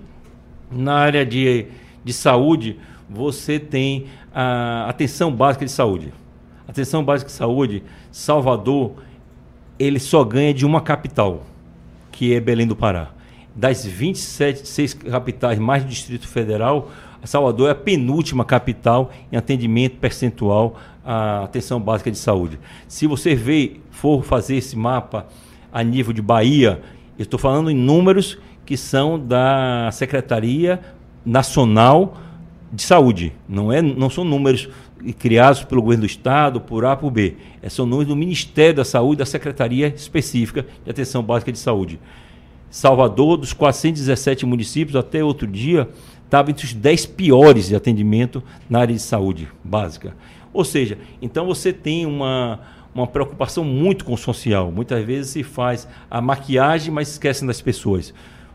na área de, de saúde, você tem a atenção básica de saúde. Atenção básica de saúde, Salvador, ele só ganha de uma capital, que é Belém do Pará. Das 27 seis capitais mais do Distrito Federal, Salvador é a penúltima capital em atendimento percentual à atenção básica de saúde. Se você vê, for fazer esse mapa a nível de Bahia, eu estou falando em números que são da Secretaria Nacional de saúde. Não, é, não são números criados pelo governo do Estado, por A, por B. É, são números do Ministério da Saúde, da Secretaria Específica de Atenção Básica de Saúde. Salvador, dos 417 municípios, até outro dia, estava entre os 10 piores de atendimento na área de saúde básica. Ou seja, então você tem uma, uma preocupação muito com o social. Muitas vezes se faz a maquiagem, mas esquecem das pessoas.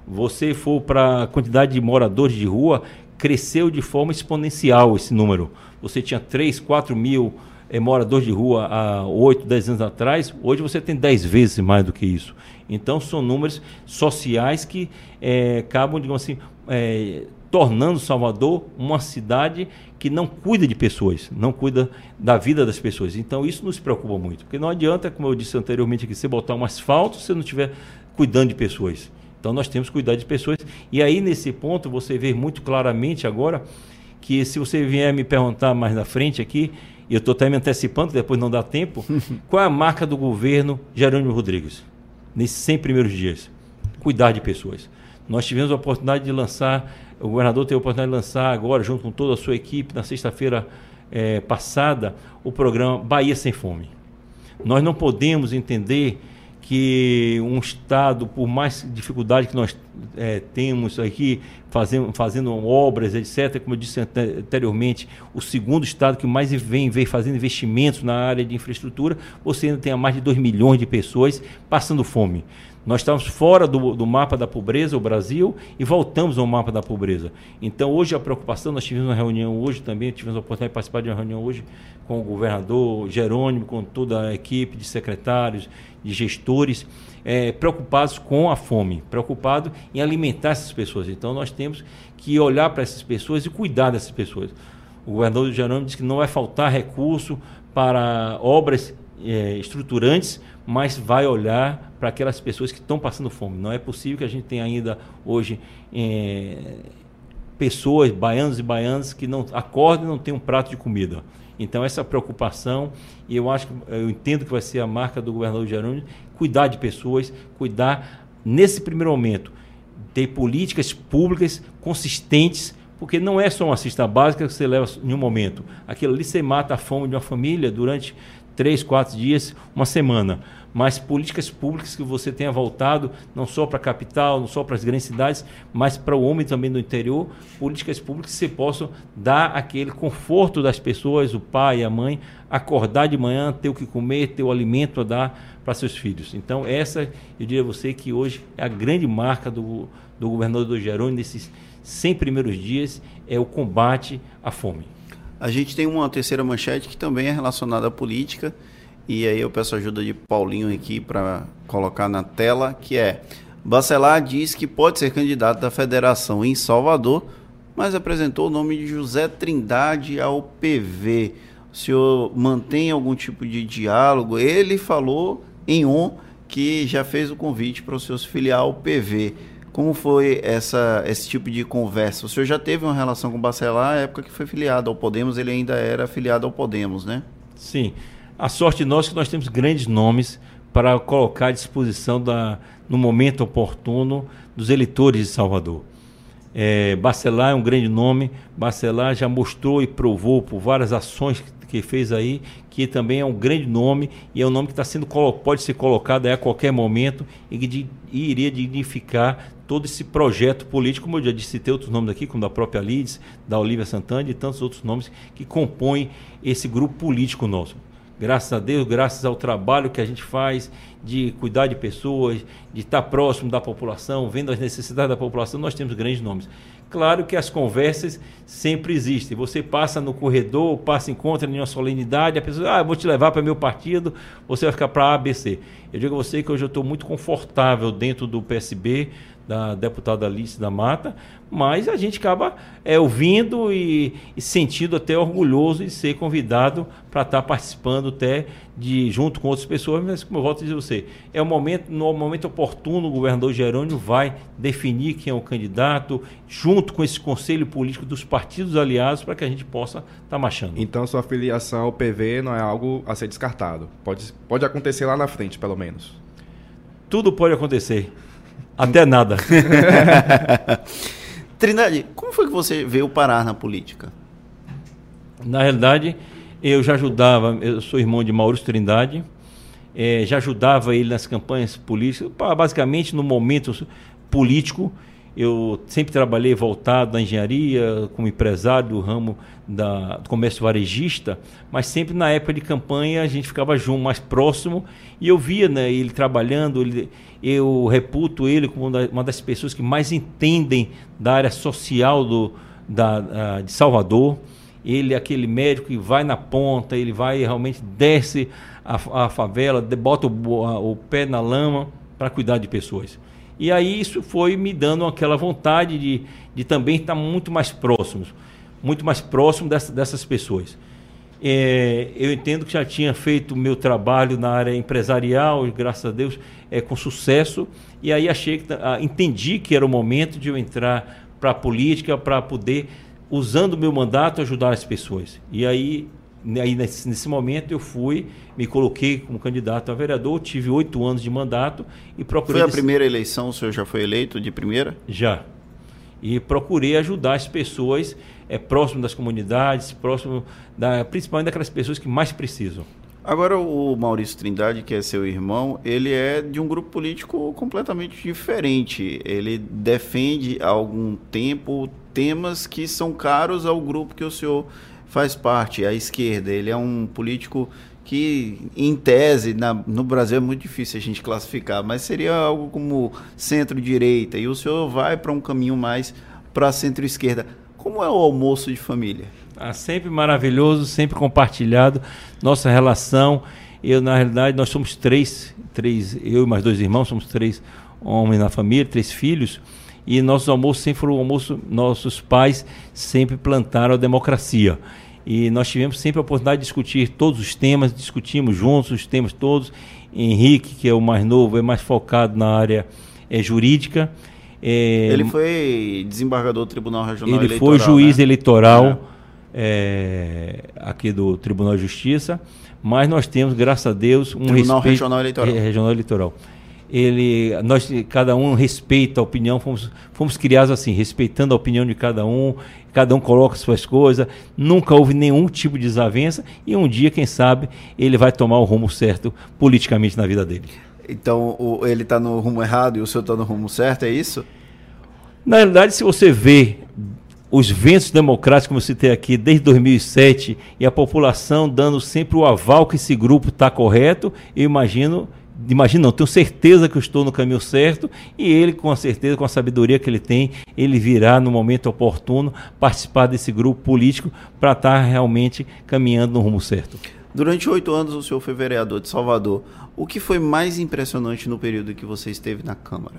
Você for para a quantidade de moradores de rua, cresceu de forma exponencial esse número. Você tinha 3, 4 mil é, moradores de rua há 8, 10 anos atrás, hoje você tem 10 vezes mais do que isso. Então são números sociais que é, acabam, digamos assim, é, tornando Salvador uma cidade que não cuida de pessoas, não cuida da vida das pessoas. Então isso nos preocupa muito, porque não adianta, como eu disse anteriormente aqui, você botar um asfalto se não estiver cuidando de pessoas. Então nós temos que cuidar de pessoas. E aí nesse ponto você vê muito claramente agora que se você vier me perguntar mais na frente aqui, e eu estou até me antecipando, depois não dá tempo, qual é a marca do governo Jerônimo Rodrigues? Nesses 100 primeiros dias. Cuidar de pessoas. Nós tivemos a oportunidade de lançar o governador teve a oportunidade de lançar agora, junto com toda a sua equipe, na sexta-feira é, passada, o programa Bahia Sem Fome. Nós não podemos entender que um Estado, por mais dificuldade que nós é, temos aqui, fazendo, fazendo obras, etc., como eu disse anteriormente, o segundo Estado que mais vem, vem fazendo investimentos na área de infraestrutura, você ainda tem mais de 2 milhões de pessoas passando fome. Nós estamos fora do, do, mapa da pobreza, o Brasil, e voltamos ao mapa da pobreza. Então, hoje a preocupação, nós tivemos uma reunião hoje também, tivemos a oportunidade de participar de uma reunião hoje com o governador Jerônimo, com toda a equipe de secretários, de gestores, é, preocupados com a fome, preocupados em alimentar essas pessoas. Então, nós temos que olhar para essas pessoas e cuidar dessas pessoas. O governador Jerônimo disse que não vai faltar recurso para obras é, estruturantes, mas vai olhar para aquelas pessoas que estão passando fome. Não é possível que a gente tenha ainda hoje é, pessoas, baianos e baianas, que não acordam e não têm um prato de comida. Então, essa preocupação, e eu acho que eu entendo que vai ser a marca do governador Jerônimo, cuidar de pessoas, cuidar, nesse primeiro momento, ter políticas públicas consistentes porque não é só uma cesta básica que você leva em um momento. Aquilo ali você mata a fome de uma família durante três, quatro dias, uma semana. Mas políticas públicas que você tenha voltado não só para a capital, não só para as grandes cidades, mas para o homem também do interior, políticas públicas que você possa dar aquele conforto das pessoas, o pai, a mãe, acordar de manhã, ter o que comer, ter o alimento a dar para seus filhos. Então, essa, eu diria a você que hoje é a grande marca do, do governador Jerônimo nesses 100 primeiros dias, é o combate à fome. A gente tem uma terceira manchete que também é relacionada à política, e aí eu peço ajuda de Paulinho aqui para colocar na tela, que é Bacelar diz que pode ser candidato da federação em Salvador, mas apresentou o nome de José Trindade ao PV. O senhor mantém algum tipo de diálogo? Ele falou em on que já fez o convite para o senhor se filiar ao PV. Como foi essa, esse tipo de conversa? O senhor já teve uma relação com o Bacelar na época que foi filiado ao Podemos, ele ainda era filiado ao Podemos, né? Sim. A sorte nossa é que nós temos grandes nomes para colocar à disposição da, no momento oportuno dos eleitores de Salvador. É, Bacelar é um grande nome, Bacelar já mostrou e provou por várias ações que fez aí, que também é um grande nome e é um nome que está sendo pode ser colocado a qualquer momento e que iria dignificar todo esse projeto político, como eu já disse, tem outros nomes aqui, como da própria Lides, da Olivia Santana e tantos outros nomes que compõem esse grupo político nosso. Graças a Deus, graças ao trabalho que a gente faz de cuidar de pessoas, de estar próximo da população, vendo as necessidades da população, nós temos grandes nomes. Claro que as conversas sempre existem. Você passa no corredor, passa, encontra em uma solenidade, a pessoa, ah, vou te levar para meu partido, você vai ficar para ABC. Eu digo a você que hoje eu estou muito confortável dentro do PSB, da deputada Alice da Mata, mas a gente acaba é, ouvindo e, e sentindo até orgulhoso de ser convidado para estar tá participando até de junto com outras pessoas, mas como eu volto a dizer você, é o momento, no momento oportuno o governador Jerônimo vai definir quem é o candidato, junto com esse conselho político dos partidos aliados, para que a gente possa estar tá marchando. Então sua filiação ao PV não é algo a ser descartado. Pode, pode acontecer lá na frente, pelo menos. Tudo pode acontecer. Até nada. Trindade, como foi que você veio parar na política? Na realidade, eu já ajudava, eu sou irmão de Maurício Trindade, é, já ajudava ele nas campanhas políticas, basicamente no momento político. Eu sempre trabalhei voltado na engenharia, como empresário do ramo da, do comércio varejista, mas sempre na época de campanha a gente ficava junto, mais próximo, e eu via né, ele trabalhando, ele, eu reputo ele como uma das pessoas que mais entendem da área social do, da, de Salvador. Ele é aquele médico que vai na ponta, ele vai realmente desce a, a favela, bota o, a, o pé na lama para cuidar de pessoas. E aí isso foi me dando aquela vontade de, de também estar muito mais próximos, muito mais próximo dessa, dessas pessoas. É, eu entendo que já tinha feito o meu trabalho na área empresarial, graças a Deus, é, com sucesso, e aí achei que, ah, entendi que era o momento de eu entrar para a política para poder usando o meu mandato, ajudar as pessoas. E aí, aí nesse, nesse, momento, eu fui, me coloquei como candidato a vereador, tive oito anos de mandato e procurei. Foi a primeira eleição, o senhor já foi eleito de primeira? Já. E procurei ajudar as pessoas é, próximo das comunidades, próximo da, principalmente daquelas pessoas que mais precisam. Agora, o Maurício Trindade, que é seu irmão, ele é de um grupo político completamente diferente. Ele defende há algum tempo temas que são caros ao grupo que o senhor faz parte, a esquerda. Ele é um político que, em tese, na, no Brasil é muito difícil a gente classificar, mas seria algo como centro-direita. E o senhor vai para um caminho mais para centro-esquerda. Como é o almoço de família? Ah, sempre maravilhoso, sempre compartilhado. Nossa relação. Eu, na realidade, nós somos três, três, eu e mais dois irmãos, somos três homens na família, três filhos. E nossos almoços sempre foram almoço, nossos pais sempre plantaram a democracia. E nós tivemos sempre a oportunidade de discutir todos os temas, discutimos juntos os temas todos. Henrique, que é o mais novo, é mais focado na área é, jurídica. É, ele foi desembargador do Tribunal Regional ele Eleitoral. Ele foi juiz né? eleitoral. É é, aqui do Tribunal de Justiça, mas nós temos, graças a Deus, um Tribunal respeito, Regional Eleitoral. Regional Eleitoral. Ele, nós, cada um respeita a opinião, fomos, fomos criados assim, respeitando a opinião de cada um, cada um coloca suas coisas, nunca houve nenhum tipo de desavença e um dia, quem sabe, ele vai tomar o rumo certo politicamente na vida dele. Então, o, ele está no rumo errado e o senhor está no rumo certo, é isso? Na realidade, se você vê os ventos democráticos, como eu citei aqui, desde 2007, e a população dando sempre o aval que esse grupo está correto, eu imagino, imagino não, tenho certeza que eu estou no caminho certo, e ele, com a certeza, com a sabedoria que ele tem, ele virá no momento oportuno participar desse grupo político para estar tá realmente caminhando no rumo certo. Durante oito anos o senhor foi vereador de Salvador. O que foi mais impressionante no período que você esteve na Câmara?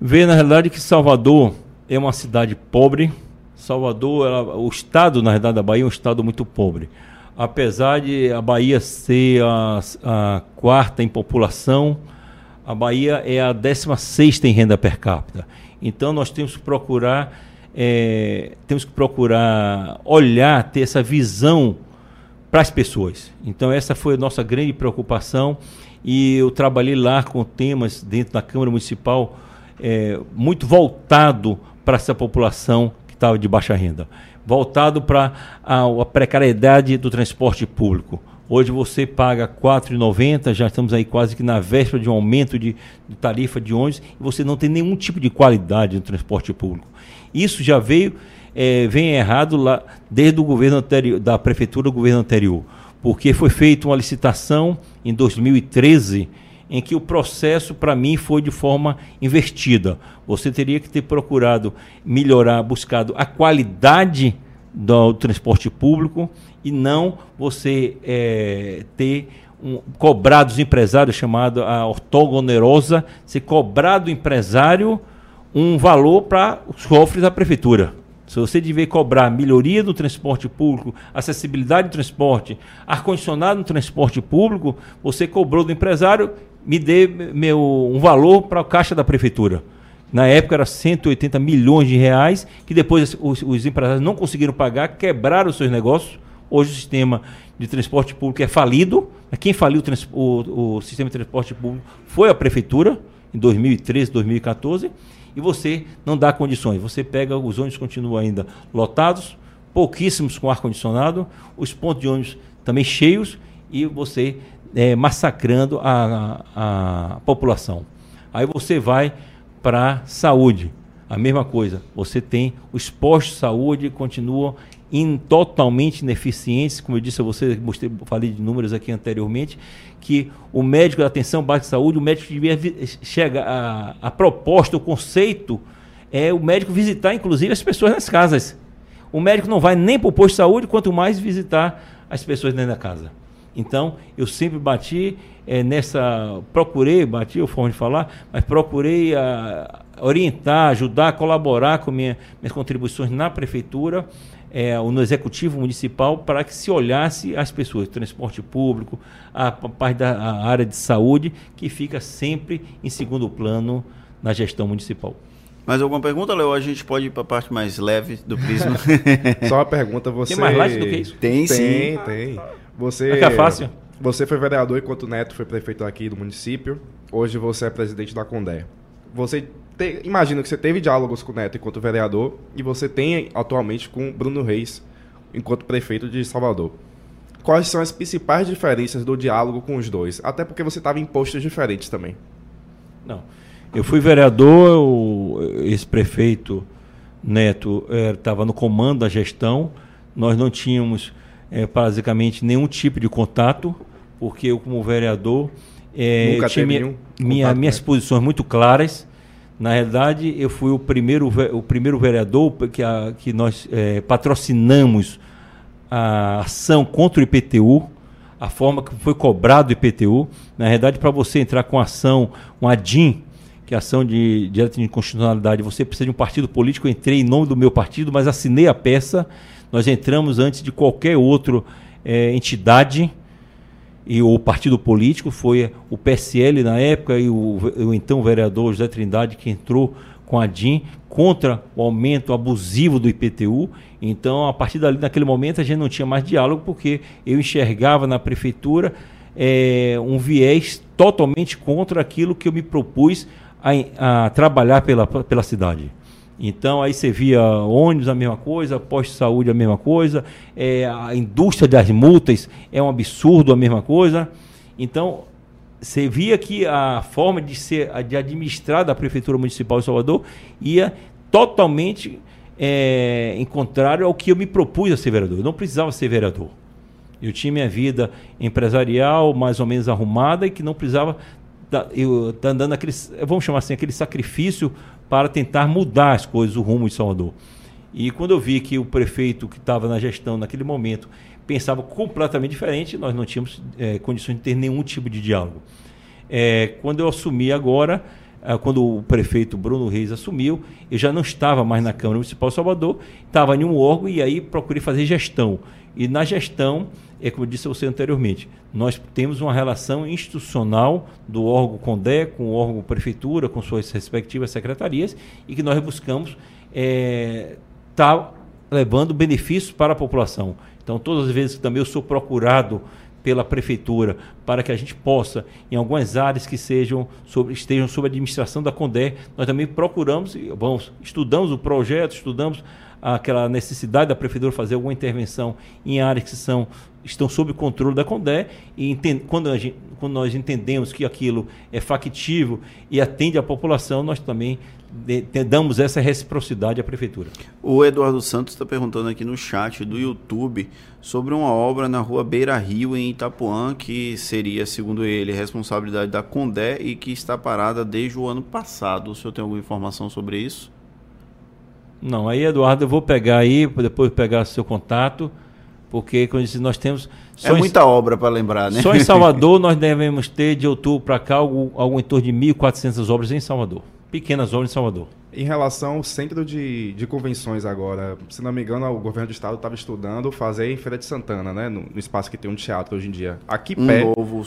Ver, na realidade, que Salvador é uma cidade pobre. Salvador, ela, o estado, na verdade, da Bahia é um estado muito pobre. Apesar de a Bahia ser a, a quarta em população, a Bahia é a 16 em renda per capita. Então nós temos que procurar, é, temos que procurar olhar, ter essa visão para as pessoas. Então essa foi a nossa grande preocupação e eu trabalhei lá com temas dentro da Câmara Municipal é, muito voltado para essa população que estava de baixa renda, voltado para a, a, precariedade do transporte público. Hoje você paga R$ 4,90, já estamos aí quase que na véspera de um aumento de, de tarifa de ônibus, e você não tem nenhum tipo de qualidade no transporte público. Isso já veio, é, vem errado lá desde o governo anterior, da prefeitura do governo anterior, porque foi feita uma licitação em 2013 em que o processo, para mim, foi de forma invertida. Você teria que ter procurado melhorar, buscado a qualidade do transporte público e não você é, ter um, cobrar dos empresários, chamado a ortogonerosa, se cobrar do empresário um valor para os cofres da prefeitura. Se você dever cobrar melhoria do transporte público, acessibilidade do transporte, ar-condicionado no transporte público, você cobrou do empresário me dê meu, um valor para a caixa da prefeitura. Na época era 180 milhões de reais, que depois os, os empresários não conseguiram pagar, quebraram os seus negócios. Hoje o sistema de transporte público é falido. Quem faliu o, o, o sistema de transporte público foi a prefeitura, em 2013, 2014. e você não dá condições. Você pega, os ônibus continuam ainda lotados, pouquíssimos com ar-condicionado, os pontos de ônibus também cheios e você é, massacrando a, a, a população. Aí você vai para saúde, a mesma coisa. Você tem os postos de saúde continuam in, totalmente ineficientes, como eu disse a você, mostrei, falei de números aqui anteriormente, que o médico da atenção básica de saúde, o médico devia chega a, a proposta, o conceito é o médico visitar inclusive as pessoas nas casas. O médico não vai nem para o posto de saúde, quanto mais visitar as pessoas dentro da casa. Então, eu sempre bati é, nessa. Procurei, bati o forma de falar, mas procurei a, orientar, ajudar, colaborar com minha, minhas contribuições na prefeitura é, no executivo municipal para que se olhasse as pessoas, transporte público, a, a parte da a área de saúde, que fica sempre em segundo plano na gestão municipal. Mais alguma pergunta, Léo? A gente pode ir para a parte mais leve do prisma. Só uma pergunta, você... Tem mais leve do que isso? Tem, sim. Tem, tem. Você... É que é fácil? Você foi vereador enquanto o Neto foi prefeito aqui do município. Hoje você é presidente da Condé. Você te, imagino que você teve diálogos com o Neto enquanto vereador e você tem atualmente com Bruno Reis enquanto prefeito de Salvador. Quais são as principais diferenças do diálogo com os dois? Até porque você estava em postos diferentes também. Não. Eu fui vereador, esse prefeito Neto estava é, no comando da gestão. Nós não tínhamos é, basicamente nenhum tipo de contato, porque eu, como vereador, é, Nunca tinha minha, minha, minhas posições muito claras na realidade, eu fui o primeiro, o primeiro vereador que, a, que nós é, patrocinamos a ação contra o IPTU, a forma que foi cobrado o IPTU. Na realidade, para você entrar com ação, um ADIM, que é ação de direito de inconstitucionalidade, você precisa de um partido político. Eu entrei em nome do meu partido, mas assinei a peça. Nós entramos antes de qualquer outra é, entidade e o partido político foi o PSL na época e o, o então vereador José Trindade que entrou com a DIN contra o aumento abusivo do IPTU. Então, a partir dali, naquele momento, a gente não tinha mais diálogo, porque eu enxergava na prefeitura é, um viés totalmente contra aquilo que eu me propus a, a trabalhar pela, pela cidade. Então aí você via ônibus a mesma coisa, posto de saúde a mesma coisa, é, a indústria das multas é um absurdo a mesma coisa. Então você via que a forma de ser de administrar da prefeitura municipal de Salvador ia totalmente é, em contrário ao que eu me propus a ser vereador. Eu não precisava ser vereador. Eu tinha minha vida empresarial mais ou menos arrumada e que não precisava eu tá dando aquele, vamos chamar assim, aquele sacrifício para tentar mudar as coisas, o rumo de Salvador. E quando eu vi que o prefeito que estava na gestão naquele momento pensava completamente diferente, nós não tínhamos é, condições de ter nenhum tipo de diálogo. É, quando eu assumi agora, quando o prefeito Bruno Reis assumiu, eu já não estava mais na Câmara Municipal de Salvador, estava em um órgão e aí procurei fazer gestão. E na gestão, é como eu disse a você anteriormente, nós temos uma relação institucional do órgão CONDE com o órgão Prefeitura, com suas respectivas secretarias, e que nós buscamos estar é, tá levando benefícios para a população. Então, todas as vezes que também eu sou procurado pela prefeitura para que a gente possa, em algumas áreas que sejam sobre, estejam sob a administração da CONDE, nós também procuramos, vamos, estudamos o projeto, estudamos aquela necessidade da prefeitura fazer alguma intervenção em áreas que são estão sob controle da CONDE e quando, gente, quando, nós entendemos que aquilo é factível e atende à população, nós também de, de, damos essa reciprocidade à prefeitura. O Eduardo Santos está perguntando aqui no chat do YouTube sobre uma obra na rua Beira Rio, em Itapuã, que seria, segundo ele, responsabilidade da CONDE e que está parada desde o ano passado. O senhor tem alguma informação sobre isso? Não, aí, Eduardo, eu vou pegar aí, depois pegar seu contato, porque como disse, nós temos. É muita em, obra para lembrar, né? Só em Salvador nós devemos ter, de outubro para cá, algo, algo em torno de 1.400 obras em Salvador. Pequenas obras em Salvador. Em relação ao centro de, de convenções agora, se não me engano, o governo do estado estava estudando fazer em Feira de Santana, né? No, no, espaço que tem um teatro hoje em dia. Aqui um pé. novo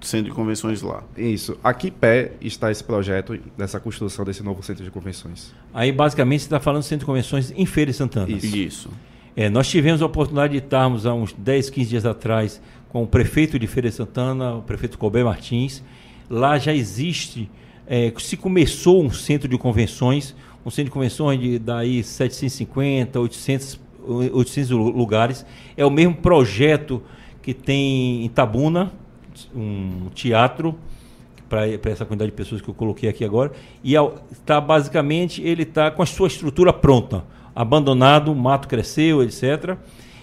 centro de convenções lá. Isso. Aqui pé está esse projeto dessa construção desse novo centro de convenções. Aí, basicamente, você está falando do centro de convenções em Feira de Santana. Isso. Isso. É, nós tivemos a oportunidade de estarmos há uns 10, 15 dias atrás com o prefeito de Feira de Santana, o prefeito Colbert Martins. Lá já existe é, se começou um centro de convenções, um centro de convenções de daí 750, 800, 800 lugares. É o mesmo projeto que tem em Tabuna, um teatro para essa quantidade de pessoas que eu coloquei aqui agora. E está basicamente ele está com a sua estrutura pronta, abandonado, o mato cresceu, etc.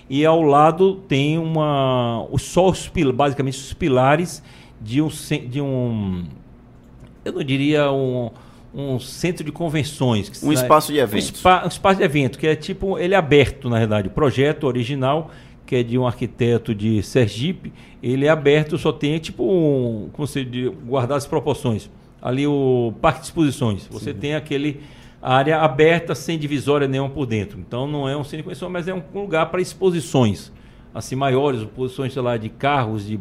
E ao lado tem uma, só os, basicamente os pilares de um, de um eu não diria um, um centro de convenções. Um espaço de evento. Um, spa, um, espaço de evento, que é tipo, ele é aberto, na verdade. O projeto original, que é de um arquiteto de Sergipe, ele é aberto, só tem tipo um, como se diz, guardar as proporções. Ali o parque de exposições. Você Sim. tem aquele área aberta, sem divisória nenhuma por dentro. Então não é um centro de convenções, mas é um lugar para exposições assim maiores, exposições, sei lá, de carros, de,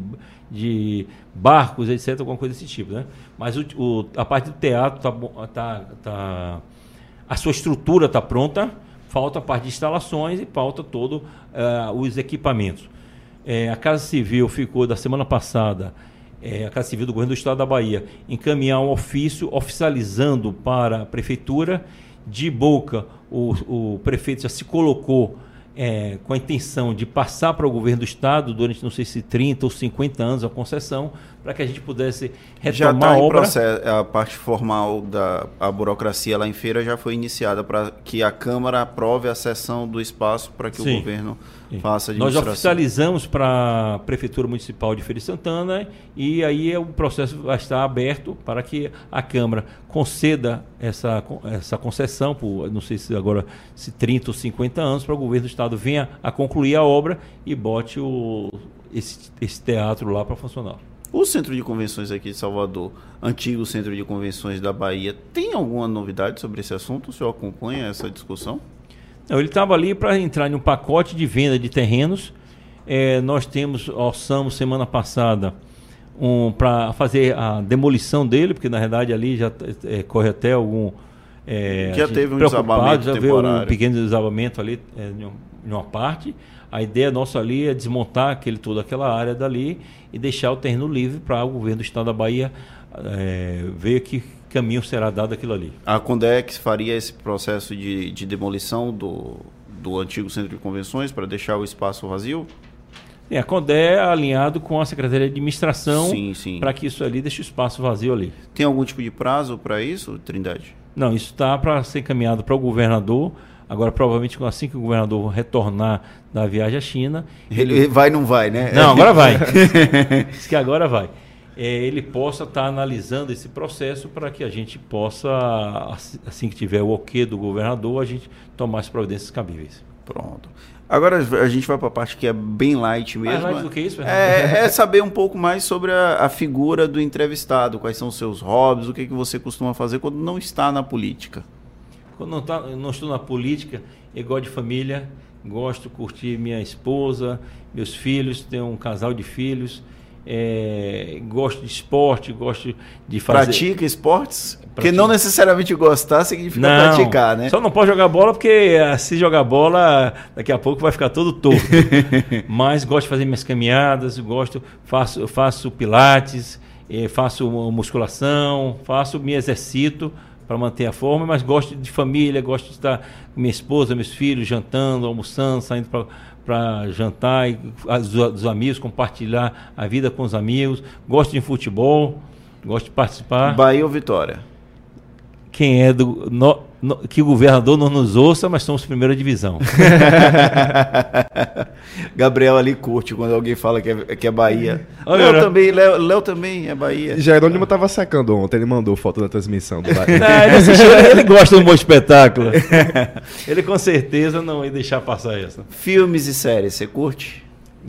de barcos, etc., alguma coisa desse tipo, né? Mas o, o, a parte do teatro tá, tá, tá a sua estrutura está pronta, falta a parte de instalações e falta todo uh, os equipamentos. É, a Casa Civil ficou da semana passada, é, a Casa Civil do Governo do Estado da Bahia, encaminhar um ofício oficializando para a prefeitura. De boca, o, o prefeito já se colocou é, com a intenção de passar para o governo do estado durante não sei se 30 ou 50 anos a concessão, para que a gente pudesse retomar já tá a obra. Processo, a parte formal da a burocracia lá em feira já foi iniciada para que a Câmara aprove a cessão do espaço para que Sim. o governo Sim. faça a Nós oficializamos para a Prefeitura Municipal de Feira de Santana e aí o processo vai estar aberto para que a Câmara conceda essa, essa concessão por, não sei se agora, se 30 ou 50 anos, para o governo do Estado venha a concluir a obra e bote o, esse, esse teatro lá para funcionar. O centro de convenções aqui de Salvador, antigo centro de convenções da Bahia, tem alguma novidade sobre esse assunto? O senhor acompanha essa discussão? Não, ele estava ali para entrar em um pacote de venda de terrenos. É, nós temos, orçamos semana passada um, para fazer a demolição dele, porque na verdade ali já é, corre até algum. É, já teve um desabamento já temporário. um pequeno desabamento ali é, em uma parte. A ideia nossa ali é desmontar aquele, toda aquela área dali e deixar o terreno livre para o governo do estado da Bahia é, ver que caminho será dado aquilo ali. A Condex faria esse processo de, de demolição do, do antigo centro de convenções para deixar o espaço vazio? É, a é alinhado com a Secretaria de Administração para que isso ali deixe o espaço vazio ali. Tem algum tipo de prazo para isso, Trindade? Não, isso está para ser encaminhado para o governador Agora, provavelmente, assim que o governador retornar da viagem à China. Ele, ele vai não vai, né? Não, agora vai. Diz que agora vai. É, ele possa estar tá analisando esse processo para que a gente possa, assim que tiver o ok do governador, a gente tomar as providências cabíveis. Pronto. Agora a gente vai para a parte que é bem light mesmo. Mais light do que isso, é, é, saber um pouco mais sobre a, a, figura do entrevistado, quais são os seus hobbies, o que, que você costuma fazer quando não está na política. Quando não, tá, não estou na política, eu gosto de família, gosto de curtir minha esposa, meus filhos, tenho um casal de filhos. É, gosto de esporte, gosto de fazer. Pratica esportes? Porque não necessariamente gostar significa não, praticar, né? Só não pode jogar bola porque ah, se jogar bola, daqui a pouco vai ficar todo torto. Mas gosto de fazer minhas caminhadas, gosto, faço, faço pilates, eh, faço musculação, faço, me exercito para manter a forma, mas gosto de família, gosto de estar com minha esposa, meus filhos, jantando, almoçando, saindo para jantar, e, dos amigos, compartilhar a vida com os amigos. Gosto de futebol, gosto de participar. Bahia ou Vitória? Quem é do. No, no, que o governador não nos ouça, mas somos primeira divisão. Gabriel ali curte quando alguém fala que é, que é Bahia. Léo também, Léo, Léo também é Bahia. Jerônimo estava secando ontem, ele mandou foto da transmissão do Bahia. Não, ele, assistiu, ele gosta de um bom espetáculo. ele com certeza não ia deixar passar essa. Filmes e séries, você curte?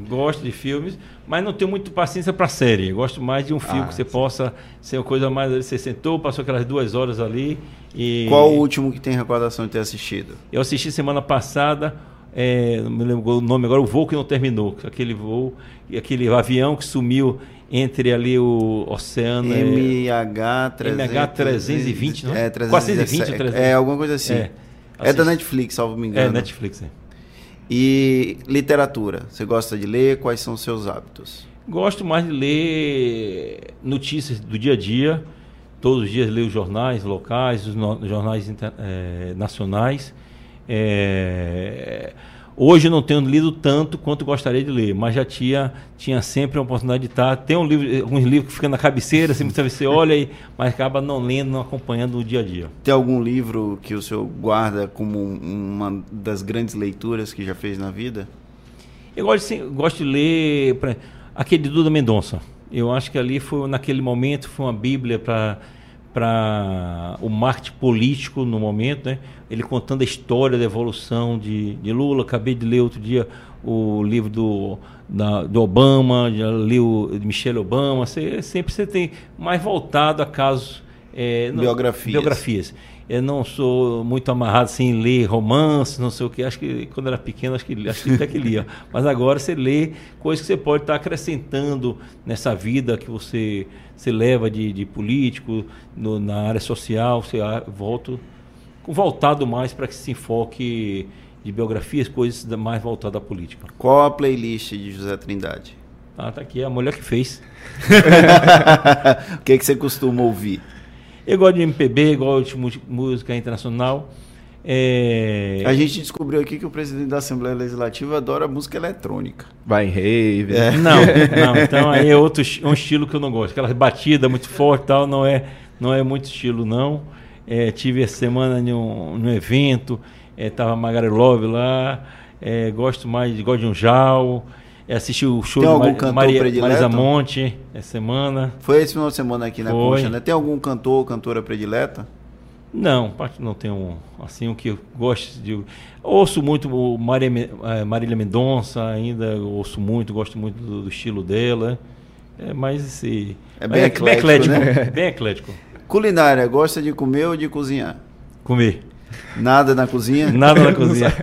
Gosto de filmes, mas não tenho muito paciência para série. Eu gosto mais de um filme ah, que você sim. possa ser uma coisa mais. Você sentou, passou aquelas duas horas ali e. Qual o último que tem recordação de ter assistido? Eu assisti semana passada, é, não me lembro o nome agora, o voo que não terminou. Aquele voo, aquele avião que sumiu entre ali o oceano. MH320. MH320, não é? É, 320, É, alguma coisa assim. É, é da Netflix, salvo me engano. É, Netflix, é. E literatura, você gosta de ler? Quais são os seus hábitos? Gosto mais de ler notícias do dia a dia. todos os dias leio os jornais locais, os no, jornais inter, é, nacionais. É, hoje não tenho lido tanto quanto gostaria de ler, mas já tinha, tinha sempre a oportunidade de estar. Tem um livro, alguns livros que ficam na cabeceira, assim, vezes você olha, e, mas acaba não lendo, não acompanhando o dia a dia. Tem algum livro que o senhor guarda como uma das grandes leituras que já fez na vida? Eu gosto de, gosto de ler pra, aquele de Duda Mendonça. Eu acho que ali foi, naquele momento, foi uma bíblia para para o marketing político no momento, né? Ele contando a história da evolução de, de Lula. Acabei de ler outro dia o livro do, da, do Obama, já li o de Michelle Obama. Você, sempre você tem mais voltado a casos é, biografias. biografias eu não sou muito amarrado assim, em ler romances, não sei o que. Acho que quando era pequeno, acho que, acho que até que lia. Mas agora você lê coisas que você pode estar acrescentando nessa vida que você, você leva de, de político, no, na área social. Você volta, voltado mais para que se enfoque de biografias, coisas mais voltadas à política. Qual a playlist de José Trindade? Ah, tá aqui, é a mulher que fez. o que, é que você costuma ouvir? Eu gosto de MPB, gosto de música internacional. É... A gente descobriu aqui que o presidente da Assembleia Legislativa adora música eletrônica. Vai em rave. É. Não, não, então aí é outro um estilo que eu não gosto. Aquela batida muito forte tal, não é, não é muito estilo, não. É, tive essa semana num, num evento, é, tava Love lá, é, gosto mais, de um Jal. É, assisti o show Tem algum cantor Maria, predileto? Marisa Monte essa semana. Foi esse final de semana aqui na Foi. Né? Tem algum cantor ou cantora predileta? Não, não tenho assim o que eu gosto de. Ouço muito o Maria, é, Marília Mendonça, ainda ouço muito, gosto muito do, do estilo dela. É, mas esse. É bem, eclético, bem eclético. Né? Bem eclético. Culinária, gosta de comer ou de cozinhar? Comer. Nada na cozinha? Nada na cozinha.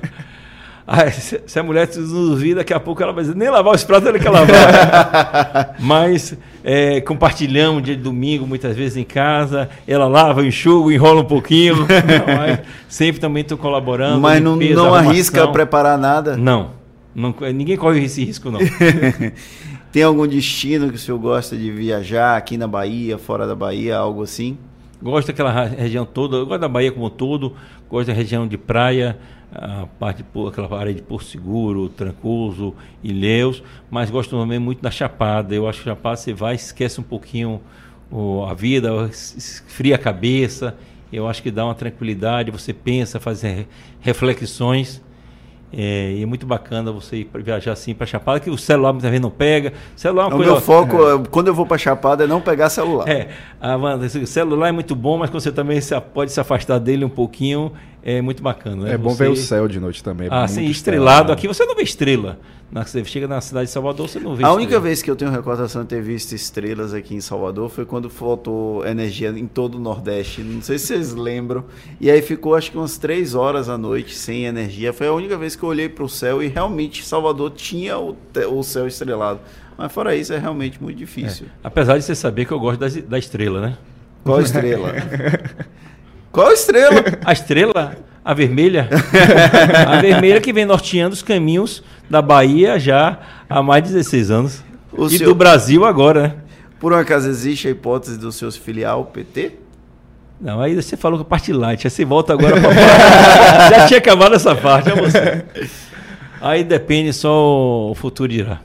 Ah, se, se, a mulher nos vir, daqui a pouco ela vai dizer, nem lavar os pratos ela quer lavar. Mas é, compartilhamos dia de domingo, muitas vezes em casa. Ela lava, enxuga, enrola um pouquinho. Não, sempre também estou colaborando. Mas não, limpeza, não arrisca preparar nada? Não, não. Ninguém corre esse risco, não. Tem algum destino que o senhor gosta de viajar aqui na Bahia, fora da Bahia, algo assim? Gosto daquela região toda, gosto da Bahia como um todo, gosto da região de praia a parte aquela área de Porto Seguro, Trancoso, Ilhéus, mas gosto também muito da Chapada. Eu acho que Chapada você vai, esquece um pouquinho a vida, esfria a cabeça. Eu acho que dá uma tranquilidade, você pensa, faz reflexões. É, e é muito bacana você ir viajar assim para Chapada, que o celular muitas vezes não pega. Celular é uma o coisa. meu foco, é. quando eu vou para Chapada, é não pegar celular. É, a, o celular é muito bom, mas você também se, pode se afastar dele um pouquinho é muito bacana. Né? É bom você... ver o céu de noite também. É ah, sim, estrelado. Aqui você não vê estrela. Na, você chega na cidade de Salvador, você não vê A estrela. única vez que eu tenho recordação de ter visto estrelas aqui em Salvador foi quando faltou energia em todo o Nordeste. Não sei se vocês lembram. E aí ficou acho que umas três horas à noite sem energia. Foi a única vez que eu olhei para o céu e realmente Salvador tinha o, o céu estrelado. Mas fora isso, é realmente muito difícil. É. Apesar de você saber que eu gosto da, da estrela, né? Qual estrela? Qual estrela? A estrela, a vermelha. a vermelha que vem norteando os caminhos da Bahia já há mais de 16 anos. O e seu... do Brasil agora, né? Por um acaso existe a hipótese do seu filial PT? Não, aí você falou com a parte light, aí você volta agora para Já tinha acabado essa parte, é Aí depende, só o futuro dirá.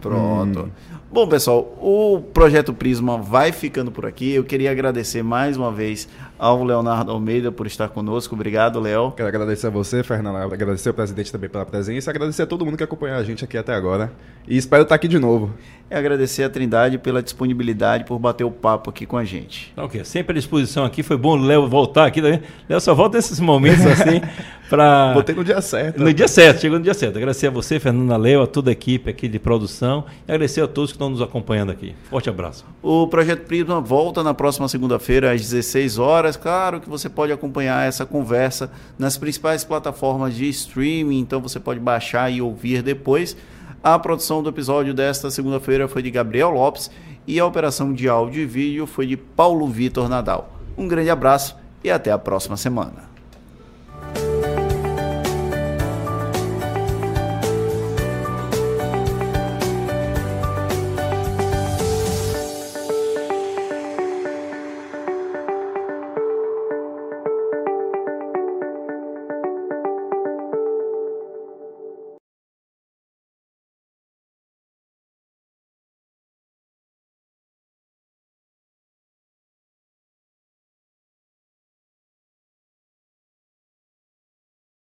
Pronto. Hum. Bom, pessoal, o projeto Prisma vai ficando por aqui. Eu queria agradecer mais uma vez ao Leonardo Almeida por estar conosco. Obrigado, Léo. Quero agradecer a você, Fernando. Agradecer ao presidente também pela presença. Agradecer a todo mundo que acompanhou a gente aqui até agora. E espero estar aqui de novo. E agradecer a Trindade pela disponibilidade, por bater o papo aqui com a gente. Tá ok, sempre à disposição aqui. Foi bom o Léo voltar aqui. Léo só volta nesses momentos assim para. Botei no dia certo. No dia certo, chegou no dia certo. Agradecer a você, Fernanda Léo, a toda a equipe aqui de produção. E agradecer a todos que estão nos acompanhando aqui. Forte abraço. O Projeto Prisma volta na próxima segunda-feira, às 16 horas. Claro que você pode acompanhar essa conversa nas principais plataformas de streaming, então você pode baixar e ouvir depois. A produção do episódio desta segunda-feira foi de Gabriel Lopes e a operação de áudio e vídeo foi de Paulo Vitor Nadal. Um grande abraço e até a próxima semana.